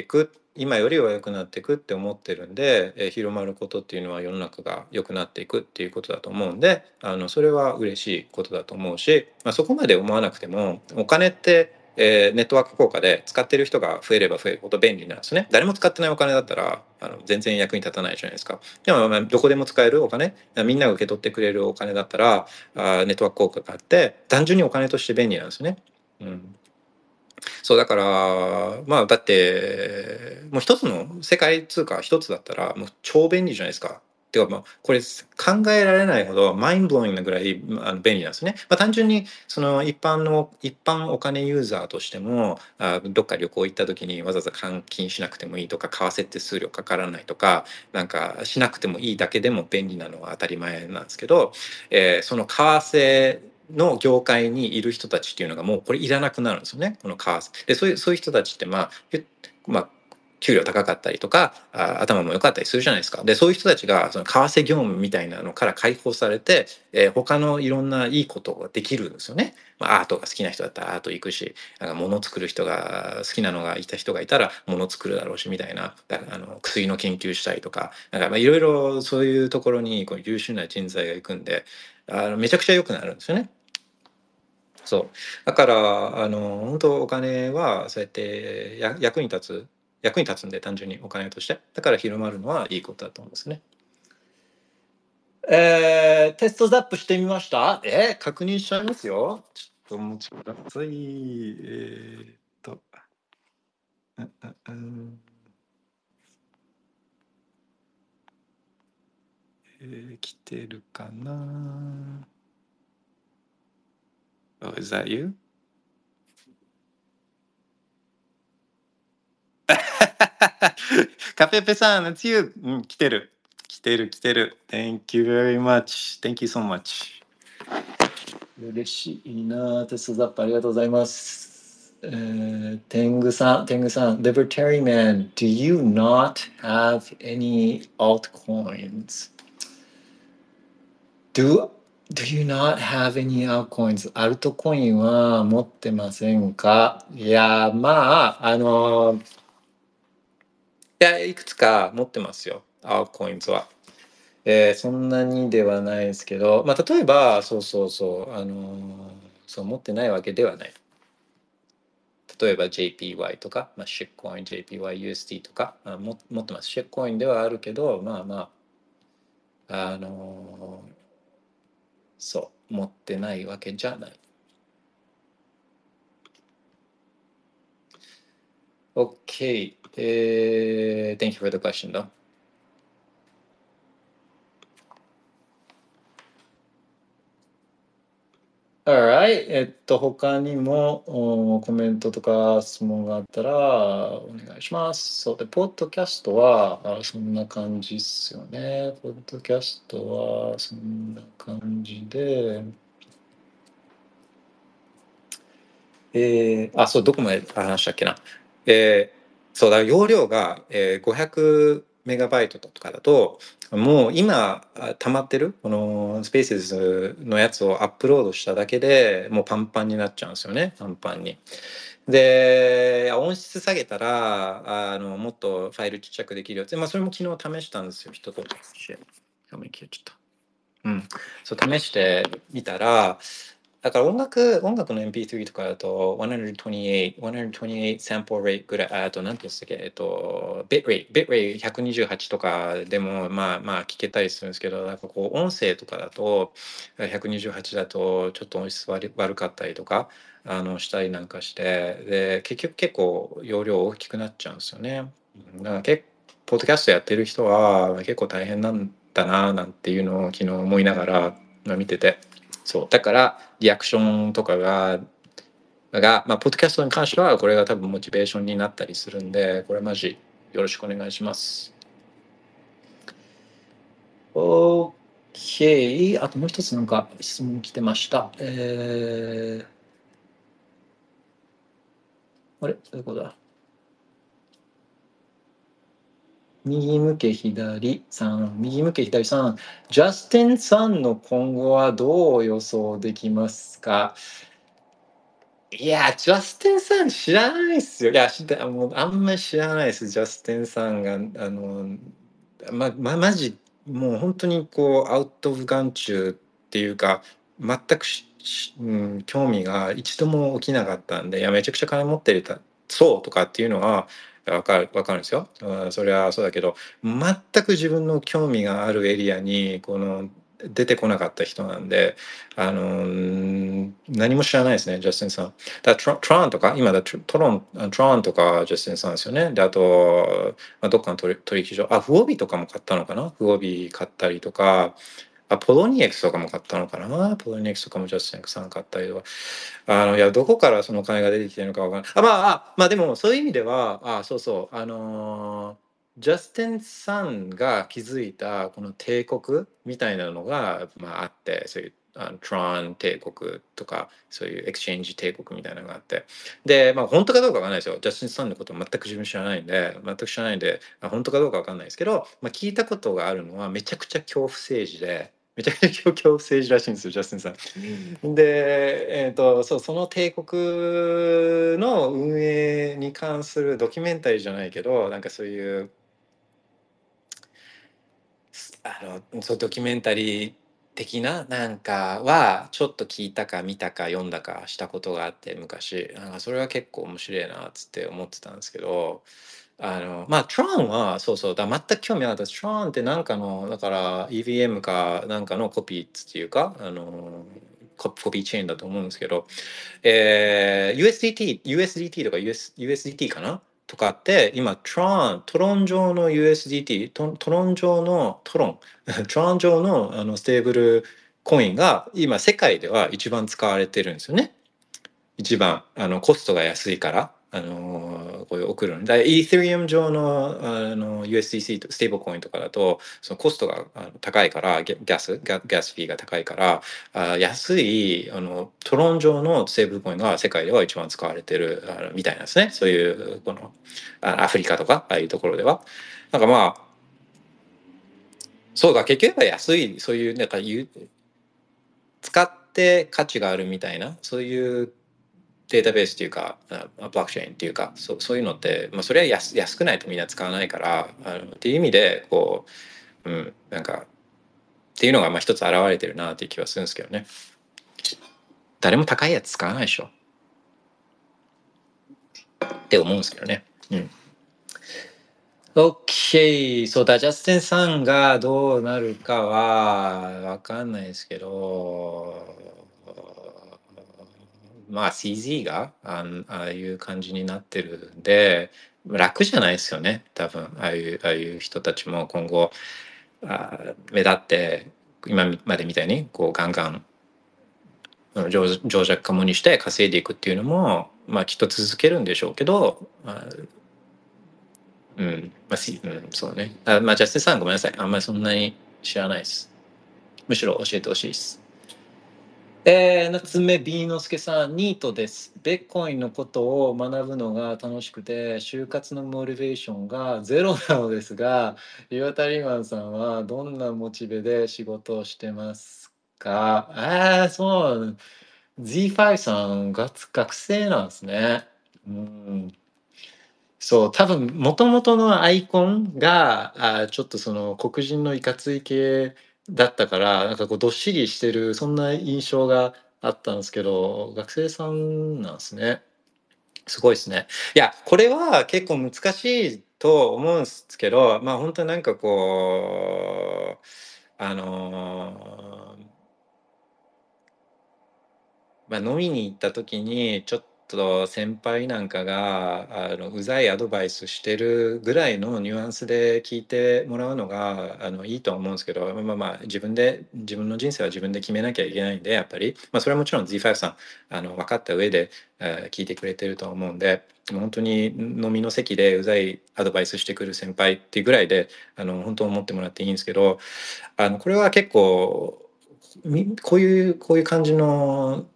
いく、今よりは良くなっていくって思ってるんで、え広まることっていうのは世の中が良くなっていくっていうことだと思うんで、あの、それは嬉しいことだと思うし、まあ、そこまで思わなくても、お金って、えーネットワーク効果で使ってる人が増えれば増えるほど便利なんですね。誰も使ってないお金だったら、あの全然役に立たないじゃないですか。でも、まあ、どこでも使えるお金、みんなが受け取ってくれるお金だったら、あネットワーク効果があって、単純にお金として便利なんですね。うん。そうだからまあだってもう一つの世界通貨一つだったらもう超便利じゃないですか。てかまあこれ考えられないほどマインドブローイングなぐらいあの便利なんですね。まあ、単純にその一般の一般お金ユーザーとしてもあどっか旅行行った時にわざわざ換金しなくてもいいとか為替手数料かからないとかなんかしなくてもいいだけでも便利なのは当たり前なんですけど、えーその為替の業界にいる人たちっていうのがもうこれいらなくなるんですよね。この為替でそういうそういう人たちってまあまあ給料高かったりとかあ頭も良かったりするじゃないですか。でそういう人たちがその為替業務みたいなのから解放されて、えー他のいろんないいことができるんですよね、まあ、アートが好きな人だったらアート行くしなんか物作る人が好きなのがいた人がいたら物を作るだろうしみたいなあの薬の研究したりとかなんかいろいろそういうところにこう優秀な人材が行くんであのめちゃくちゃ良くなるんですよね。そうだからあの本当お金はそうやってや役に立つ役に立つんで単純にお金としてだから広まるのはいいことだと思うんですね。えー、テストザップしてみました？えー、確認しちゃいますよ。ちょっとお待ちください。えー、っと。えー、来てるかな Oh, is that you? Kapepe it's you. うん、来てる。来てる、来てる。Thank you very much. Thank you so much. 嬉しいなぁ。テストザップありがとうございます。えー、天狗さん、天狗さん、Libertarian, do you not have any altcoins? Do do you not have any altcoins? アルトコインは持ってませんか？いや、まあ、あの、いや、いくつか持ってますよ、altcoins は。えーそんなにではないですけど、まあ、例えば、そうそうそう、あのそう、持ってないわけではない。例えば JPY とか、まあ、シェッコイン、JPY、USD とか、あも持ってます。シェッコインではあるけど、まあまあ、あのそう、持ってないわけじゃない。OK、えー、Thank you for the question though. Alright. えっと、他にもおコメントとか質問があったらお願いします。そうで、ポッドキャストはあそんな感じっすよね。ポッドキャストはそんな感じで、えー、あ、そう、どこまで話したっけな。えーそうだ、容量が、えー、500メガバイトとかだと、もう今あ溜まってる？このスペースズのやつをアップロードしただけでもうパンパンになっちゃうんですよねパンパンに。で音質下げたらあのもっとファイルちっちゃくできるよって、まあ、それも昨日試したんですよ一通り。画面消えちゃった。うん、そう試してみたらだから音楽音楽の MP3 とかだと128 128サンプルレイトぐらいあと何て言うんですっけえっとビットレイビットレイ128とかでもまあまあ聞けたりするんですけどなんかこう音声とかだと128だとちょっと音質悪悪かったりとかあのしたりなんかしてで結局結構容量大きくなっちゃうんですよね。だから結ポッドキャストやってる人は結構大変なんだななんていうのを昨日思いながら見ててそうだからリアクションとかがが、まあ、ポッドキャストに関してはこれが多分モチベーションになったりするんでこれマジよろしくお願いします。OK あともう一つなんか質問来てました。えー、あれ？どういうことだ？右向け左3右向け左3ジャスティンさんの今後はどう予想できますか？いやジャスティンさん知らないっすよ。いやもうあんまり知らないです。ジャスティンさんがあのままマジもう本当にこうアウト・オブ・眼中っていうか全くしうん、興味が一度も起きなかったんでいやめちゃくちゃ金持ってるたそうとかっていうのはわかるわかるんですよ、うん、それはそうだけど全く自分の興味があるエリアにこの出てこなかった人なんであのうん何も知らないですねジャスティンさん。だからトランとか今だトロントランとかジャスティンさんですよね。であと、まあ、どっかの取引所あフオビとかも買ったのかな？フオビ買ったりとかあポロニエクスとかも買ったのかな？ポロニエクスとかもジャスティンさん買ったりとか。あのいやどこからその金が出てきてるのかわからない。あまああまあでもそういう意味ではあそうそう。あのージャスティンさんが築いたこの帝国みたいなのが、まあ、あってそういうあのトロン帝国とかそういうエクスチェンジ帝国みたいなのがあって。でまあ本当かどうかわかんないですよ。ジャスティンさんのこと全く自分知らないんで全く知らないんでまあ本当かどうかわかんないですけど、まあ、聞いたことがあるのはめちゃくちゃ恐怖政治でめちゃくちゃ恐怖政治らしいんですよジャスティンさん。で、えー、とそうその帝国の運営に関するドキュメンタリーじゃないけどなんかそういうあのそうドキュメンタリー的ななんかはちょっと聞いたか見たか読んだかしたことがあって昔。なんかそれは結構面白いなっつって思ってたんですけどあのまあトランはそうそうだ全く興味なかった。ですトランってなんかのだから EVM かなんかのコピーっていうかあのココピーチェーンだと思うんですけど、えー USDT USDT とか US USDT かなとかって今トロントロン上の USDT トトロン上のトロン トロン上のあのステーブルコインが今世界では一番使われてるんですよね。一番あのコストが安いから、あのこういう送るの。だイー t リ e 上のあの USDC とステーブルコインとかだとそのコストが高いからギャギャ gas fee が高いからあ安いあのトロン上のステーブルコインが世界では一番使われてるあみたいなんですね。そういうこのあアフリカとかああいうところでは。なんかまあそうか結局は安いそういうなんかいう使って価値があるみたいなそういうデータベースっていうかブロックチェーンっていうかそそういうのって、まあ、それは安安くないとみんな使わないからあのっていう意味でこう、うん、なんかっていうのがまあ一つ現れてるなっていう気はするんですけどね。誰も高いやつ使わないでしょ。って思うんですけどね。うん。OK そうだジャステンさんがどうなるかはわかんないですけどまあ CZ がああいう感じになってるんで楽じゃないですよね多分。ああいうああいう人たちも今後あ目立って今までみたいにこうガンガン情情弱化もにして稼いでいくっていうのもまあきっと続けるんでしょうけど、まあ、うんまあ、うん、そうね。あまあジャスティンさんごめんなさい。あんまりそんなに知らないです。むしろ教えてほしいです。えー、夏目 B 之助さん、ニートです。ベッコインのことを学ぶのが楽しくて、就活のモチベーションが ゼロなのですが、岩田リマンさんはどんなモチベで仕事をしてますか？ああ、そう。Z5 さんが学生なんですね。うん。そう、多分、もともとのアイコンが、あちょっとその黒人のいかつい系だったから、なんかこうどっしりしてる、そんな印象があったんですけど、学生さんなんですね。すごいですね。いや、これは結構難しいと思うんですけど、まあ本当になんかこう、あのーまあ、飲みに行った時にちょっと先輩なんかがあのうざいアドバイスしてるぐらいのニュアンスで聞いてもらうのがあのいいと思うんですけど、まあまあ自分で自分の人生は自分で決めなきゃいけないんでやっぱり、まあ、それはもちろん Z5 さんあの分かった上で、えー聞いてくれてると思うんで本当に飲みの席でうざいアドバイスしてくる先輩っていうぐらいであの本当思ってもらっていいんですけどあのこれは結構こういうこういう感じの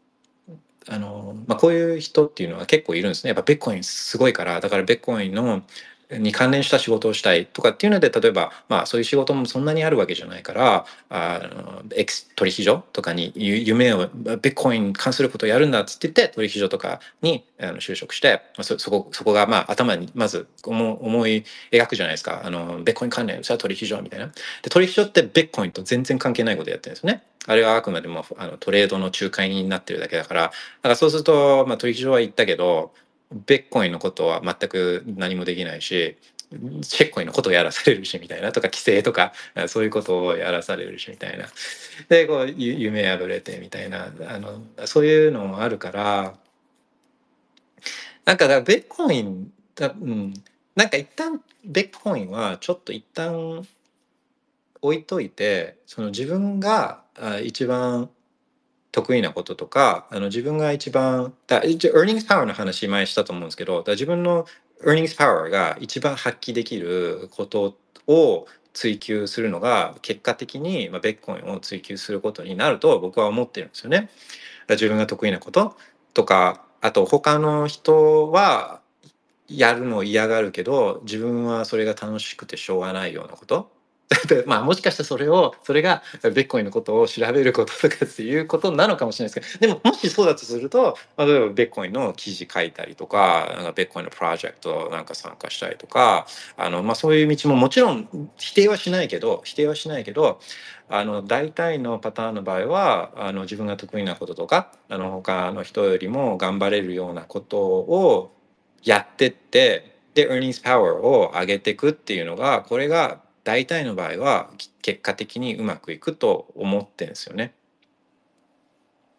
あの、まあ、こういう人っていうのは結構いるんですね。やっぱベッコインすごいからだからベッコインのに関連した仕事をしたいとかっていうので例えばまあそういう仕事もそんなにあるわけじゃないからあのエクス取引所とかに夢をベッコインに関することをやるんだっつって言って取引所とかにあの就職してそそこそこがまあ頭にまず思思い描くじゃないですかあのベッコイン関連それは取引所みたいな。で取引所ってベッコインと全然関係ないことやってるんですよね。あれはあくまでもあのトレードの仲介になってるだけだからだからそうすると、まあ、取引所は行ったけどベッコインのことは全く何もできないしチェッコインのことをやらされるしみたいなとか規制とかそういうことをやらされるしみたいな。でこう夢破れてみたいなあのそういうのもあるからなんかだかベッコインだ、うん、なんか一旦ベッコインはちょっと一旦置いといてその自分が一番得意なこととかあの自分が一番だ一応 earnings power の話前したと思うんですけどだ自分の earnings power が一番発揮できることを追求するのが結果的に、まあ、ベッコインを追求することになると僕は思ってるんですよね。だ自分が得意なこととかあと他の人はやるのを嫌がるけど自分はそれが楽しくてしょうがないようなこと まあもしかしたらそれをそれがベッコインのことを調べることとかっていうことなのかもしれないですけどでももしそうだとすると例えばベッコインの記事書いたりとかなんかベッコインのプロジェクトなんか参加したりとかあの、まあ、そういう道ももちろん否定はしないけど否定はしないけどあの大体のパターンの場合はあの自分が得意なこととかあの他の人よりも頑張れるようなことをやってってで earnings power を上げていくっていうのがこれが大体の場合は結果的にうまくいくと思ってんですよね。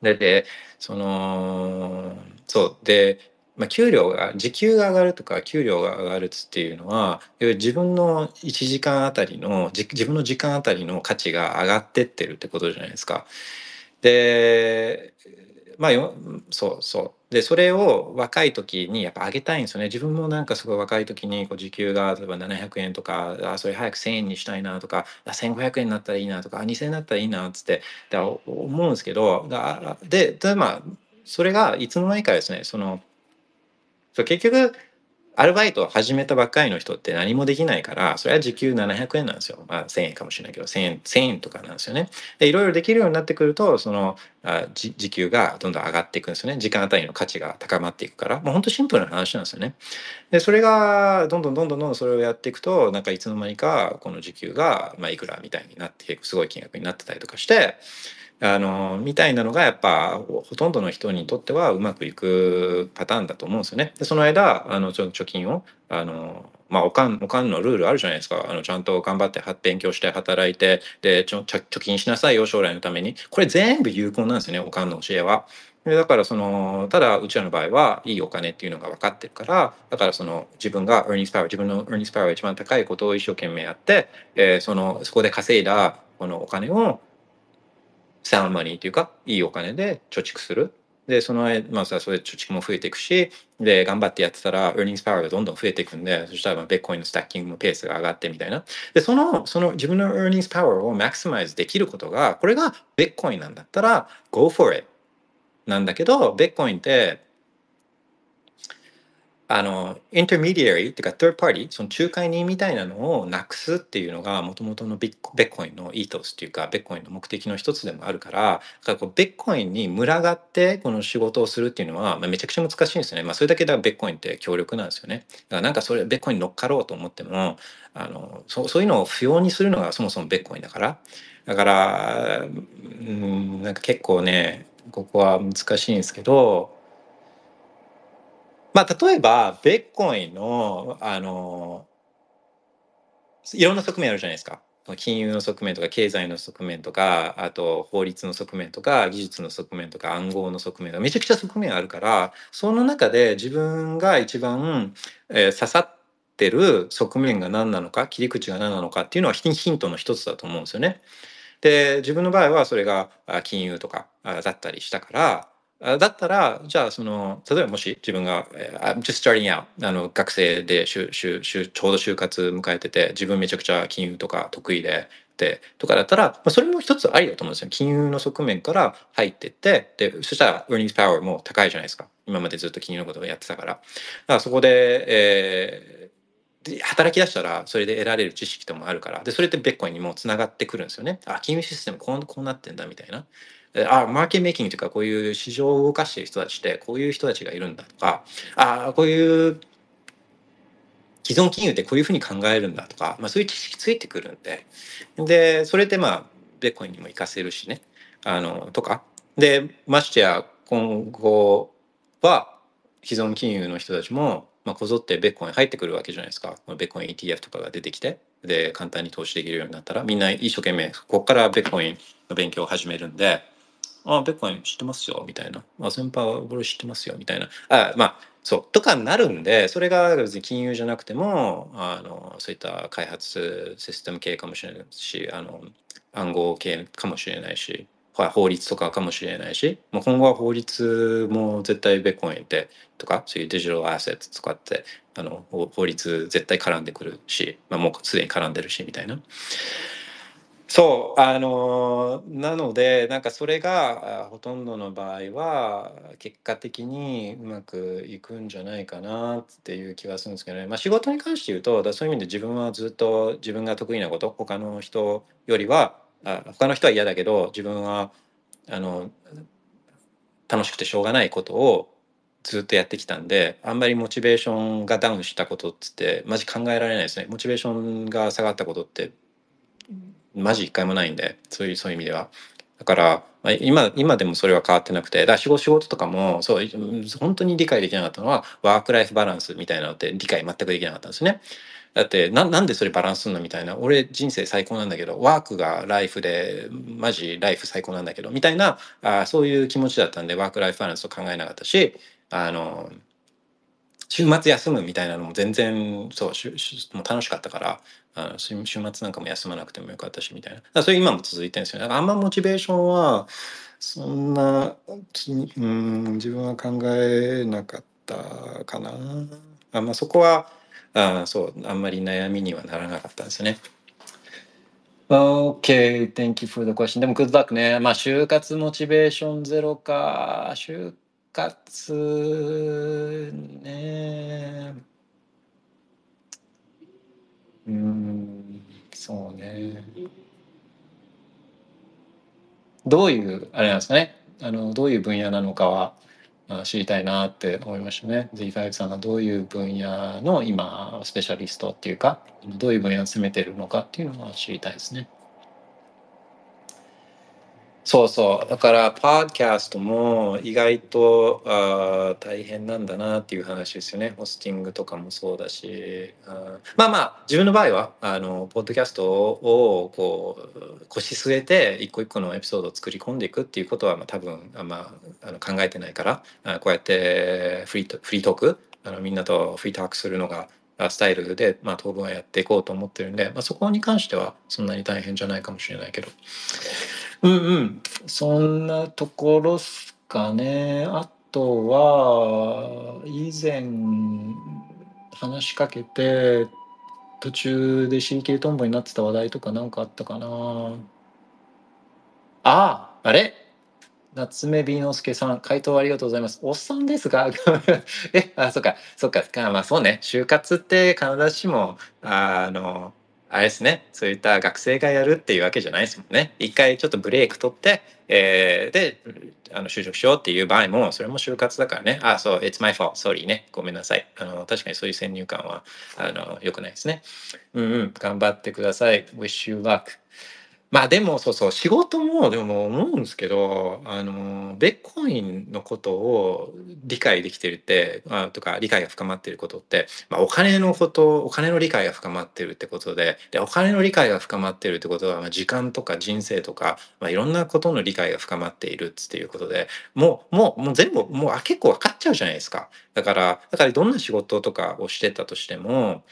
ででそのそうで、まあ、給料が時給が上がるとか給料が上がるっていうのは自分の1時間あたりの自分の時間あたりの価値が上がってってるってことじゃないですか。でまあそうそうでそれを若い時にやっぱ上げたいんですよね。自分もなんかすごい若い時にこう時給が例えば700円とかあそれ早く1000円にしたいなとかあ1500円になったらいいなとかあ2000円になったらいいなっつってだ思うんですけどだででまあそれがいつの間にかですねその結局アルバイトを始めたばっかりの人って何もできないからそれは時給700円なんですよ、まあ、1000円かもしれないけど1000円 ,1000 円とかなんですよね。でいろいろできるようになってくるとそのあ時給がどんどん上がっていくんですよね。時間あたりの価値が高まっていくから。もうほんとシンプルな話なんですよね。でそれがどんどんどんどんどんそれをやっていくとなんかいつの間にかこの時給がまあいくらみたいになってすごい金額になってたりとかしてあのみたいなのがやっぱほとんどの人にとってはうまくいくパターンだと思うんですよね。でその間あのちょ貯金をあのまあ、おかんおかんのルールあるじゃないですかあのちゃんと頑張っては勉強して働いてでちょ貯金しなさいよ将来のためにこれ全部有効なんですよねおかんの教えは。だからそのただうちらの場合はいいお金っていうのが分かってるからだからその自分が earnings power 自分の earnings power が一番高いことを一生懸命やって、えー、そのそこで稼いだこのお金をサウンマニーというかいいお金で貯蓄する。でそのまあさそれ貯蓄も増えていくしで頑張ってやってたらエーニングスパワーがどんどん増えていくんでそしたらまあベッコインのスタッキングのペースが上がってみたいなでそのその自分のエーニングスパワーをマクシマイズできることがこれがビットコインなんだったら go for it なんだけどビットコインってあの、 intermediary っていうか、third party、その仲介人みたいなのをなくすっていうのが、もともとのビッビットコインの ethos っていうか、ビットコインの目的の一つでもあるから、だからこうビットコインに群がってこの仕事をするっていうのは、まあ、めちゃくちゃ難しいんですよね。まあ、それだけでビットコインって強力なんですよね。だからなんかそれ、ビットコインに乗っかろうと思っても、あのそそういうのを不要にするのがそもそもビットコインだから。だから、うん、なんか結構ね、ここは難しいんですけど、まあ、例えば、ベッコインの、あの、いろんな側面あるじゃないですか。金融の側面とか経済の側面とかあと法律の側面とか技術の側面とか暗号の側面とかめちゃくちゃ側面あるからその中で自分が一番、えー、刺さってる側面が何なのか切り口が何なのかっていうのはヒントの一つだと思うんですよね。で自分の場合はそれが金融とかだったりしたからだったら、じゃあ、その、例えばもし自分が、I'm just starting out、あの、学生でしゅしゅしゅ、ちょうど就活迎えてて、自分めちゃくちゃ金融とか得意で、で、とかだったら、まあ、それも一つありだと思うんですよ。金融の側面から入ってって、で、そしたら、earnings power も高いじゃないですか。今までずっと金融のことをやってたから。だからそこで、えー、働き出したらそれで得られる知識ともあるからでそれってベッコインにもつながってくるんですよねあ金融システムこうこうなってんだみたいなあマーケットメイキングというかこういう市場を動かしている人たちってこういう人たちがいるんだとかあこういう既存金融ってこういうふうに考えるんだとか、まあ、そういう知識ついてくるんででそれってまあベッコインにも活かせるしねあのとかでましてや今後は既存金融の人たちも、まあ、こぞってベッコイン入ってくるわけじゃないですかベッコイン ETF とかが出てきてで簡単に投資できるようになったらみんな一生懸命ここからベッコインの勉強を始めるんで。あ、ベッコイン知ってますよ、みたいな。あ、先輩は俺知ってますよ、みたいな。あ、まあ、そう、とかになるんで、それが別に金融じゃなくても、あの、そういった開発システム系かもしれないし、あの、暗号系かもしれないし、法律とかかもしれないし、もう今後は法律も絶対ベッコインってとか、そういうデジタルアセットとかって、あの、法律絶対絡んでくるし、まあ、もうすでに絡んでるし、みたいな。そうあのなのでなんかそれがほとんどの場合は結果的にうまくいくんじゃないかなっていう気はするんですけどね、まあ、仕事に関して言うとだそういう意味で自分はずっと自分が得意なこと他の人よりはあ他の人は嫌だけど自分はあの楽しくてしょうがないことをずっとやってきたんであんまりモチベーションがダウンしたことっつってマジ考えられないですね。モチベーションが下がったことってマジ一回もないんでそういうそういう意味では。だから、まあ、今今でもそれは変わってなくてだから仕事とかもそう本当に理解できなかったのはワークライフバランスみたいなのって理解全くできなかったんですね。だってななんでそれバランスすんのみたいな俺人生最高なんだけどワークがライフでマジライフ最高なんだけどみたいなあそういう気持ちだったんでワークライフバランスを考えなかったしあの週末休むみたいなのも全然そうししもう楽しかったからあの週末なんかも休まなくてもよかったしみたいなだそれ今も続いてるんですよだからあんまモチベーションはそんなうん自分は考えなかったかなあんまそこはあそうあんまり悩みにはならなかったんですよね Okay, thank you for the question. でも good luck ね。まあ就活モチベーションゼロか。就活ね。うん、そうね。どういう、あれなんですかね。あの、どういう分野なのかはあ知りたいなって思いましたね。Z5 さんがどういう分野の今、スペシャリストっていうか、どういう分野を攻めてるのかっていうのは知りたいですね。そうそう。だから、パーキャストも意外とあ大変なんだなっていう話ですよね。ホスティングとかもそうだし。あまあまあ、自分の場合は、あの、ポッドキャストを、こう、腰据えて、一個一個のエピソードを作り込んでいくっていうことは、まあ多分、あまあ、の考えてないから、あこうやってフリートフリートーク、あのみんなとフリートークするのが、スタイルで、まあ、当分はやっていこうと思ってるんで、まあ、そこに関してはそんなに大変じゃないかもしれないけど。うんうん。そんなところっすかね。あとは、以前話しかけて、途中でシーキリトンボになってた話題とか何かあったかな。ああ、あれ？夏目美之助さん、回答ありがとうございます。おっさんですが、え、あ、そっか、そっか、かまあそうね、就活って必ずしも、あの、あれですね、そういった学生がやるっていうわけじゃないですもんね。一回ちょっとブレイク取って、えーで、あの就職しようっていう場合も、それも就活だからね。あ、そう、it's my fault, sorry ね。ごめんなさい。あの、確かにそういう先入観は、あの、良くないですね。うんうん、頑張ってください。wish you luck. まあでもそうそう仕事もでも思うんですけどあのベッコインのことを理解できてるってあとか理解が深まっていることって、まあ、お金のことお金の理解が深まってるってことででお金の理解が深まってるってことは、まあ、時間とか人生とか、まあ、いろんなことの理解が深まっているっていうことでもうもうもう全部もうあ結構分かっちゃうじゃないですかだからだからどんな仕事とかをしてたとしても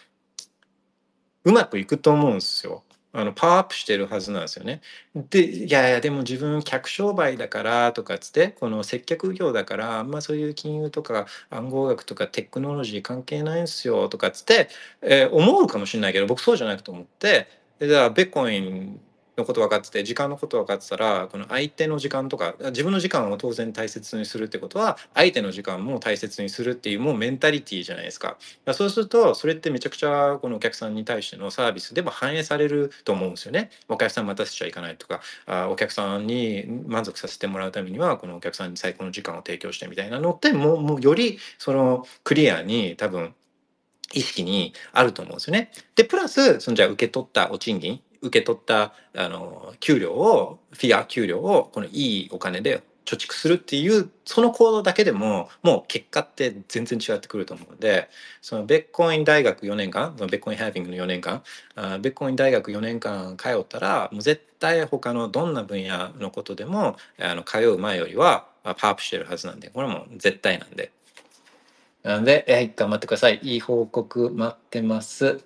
うまくいくと思うんですよ。あのパワーアップしてるはずなんですよね。でいやいやでも自分客商売だからとかっつってこの接客業だからあんまそういう金融とか暗号学とかテクノロジー関係ないんすよとかっつって、えー思うかもしれないけど僕そうじゃなくと思ってでじゃあベッコインのこと分かってて時間のこと分かってたらこの相手の時間とか自分の時間を当然大切にするってことは相手の時間も大切にするっていうもうメンタリティーじゃないですか。そうするとそれってめちゃくちゃこのお客さんに対してのサービスでも反映されると思うんですよね。お客さん待たせちゃいけないとかあお客さんに満足させてもらうためにはこのお客さんに最高の時間を提供してみたいなのってもうもうよりそのクリアに多分意識にあると思うんですよね。でプラスそのじゃあ受け取ったお賃金受け取ったあの給料をフィア給料をこのいいお金で貯蓄するっていうその行動だけでももう結果って全然違ってくると思うのでそのベッコイン大学4年間のベッコインハービングの4年間あベッコイン大学4年間通ったらもう絶対他のどんな分野のことでもあの通う前よりはパワーアップしてるはずなんでこれも絶対なんで。なので、はい、頑張ってください。いい報告待ってます。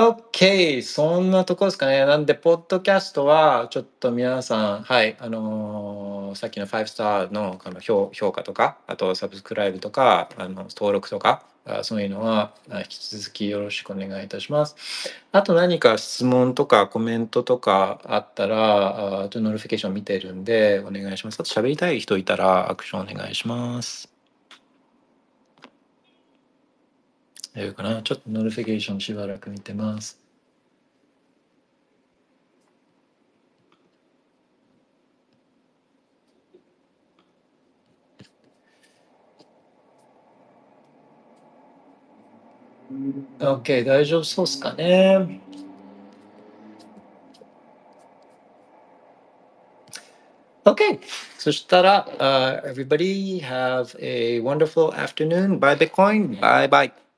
OK! そんなとこですかね。なんで、ポッドキャストは、ちょっと皆さん、はい、あのーさっきの5スターのあの評価とか、あとサブスクライブとか、あの登録とか、そういうのは引き続きよろしくお願いいたします。あと何か質問とかコメントとかあったら、あと notification 見てるんでお願いします。あと喋りたい人いたらアクションお願いします。大丈夫かなちょっと notification しばらく見てます。OK、大丈夫そうっすかね。OK! そしたら、uh, everybody have a wonderful afternoon. Bye Bitcoin. Bye bye.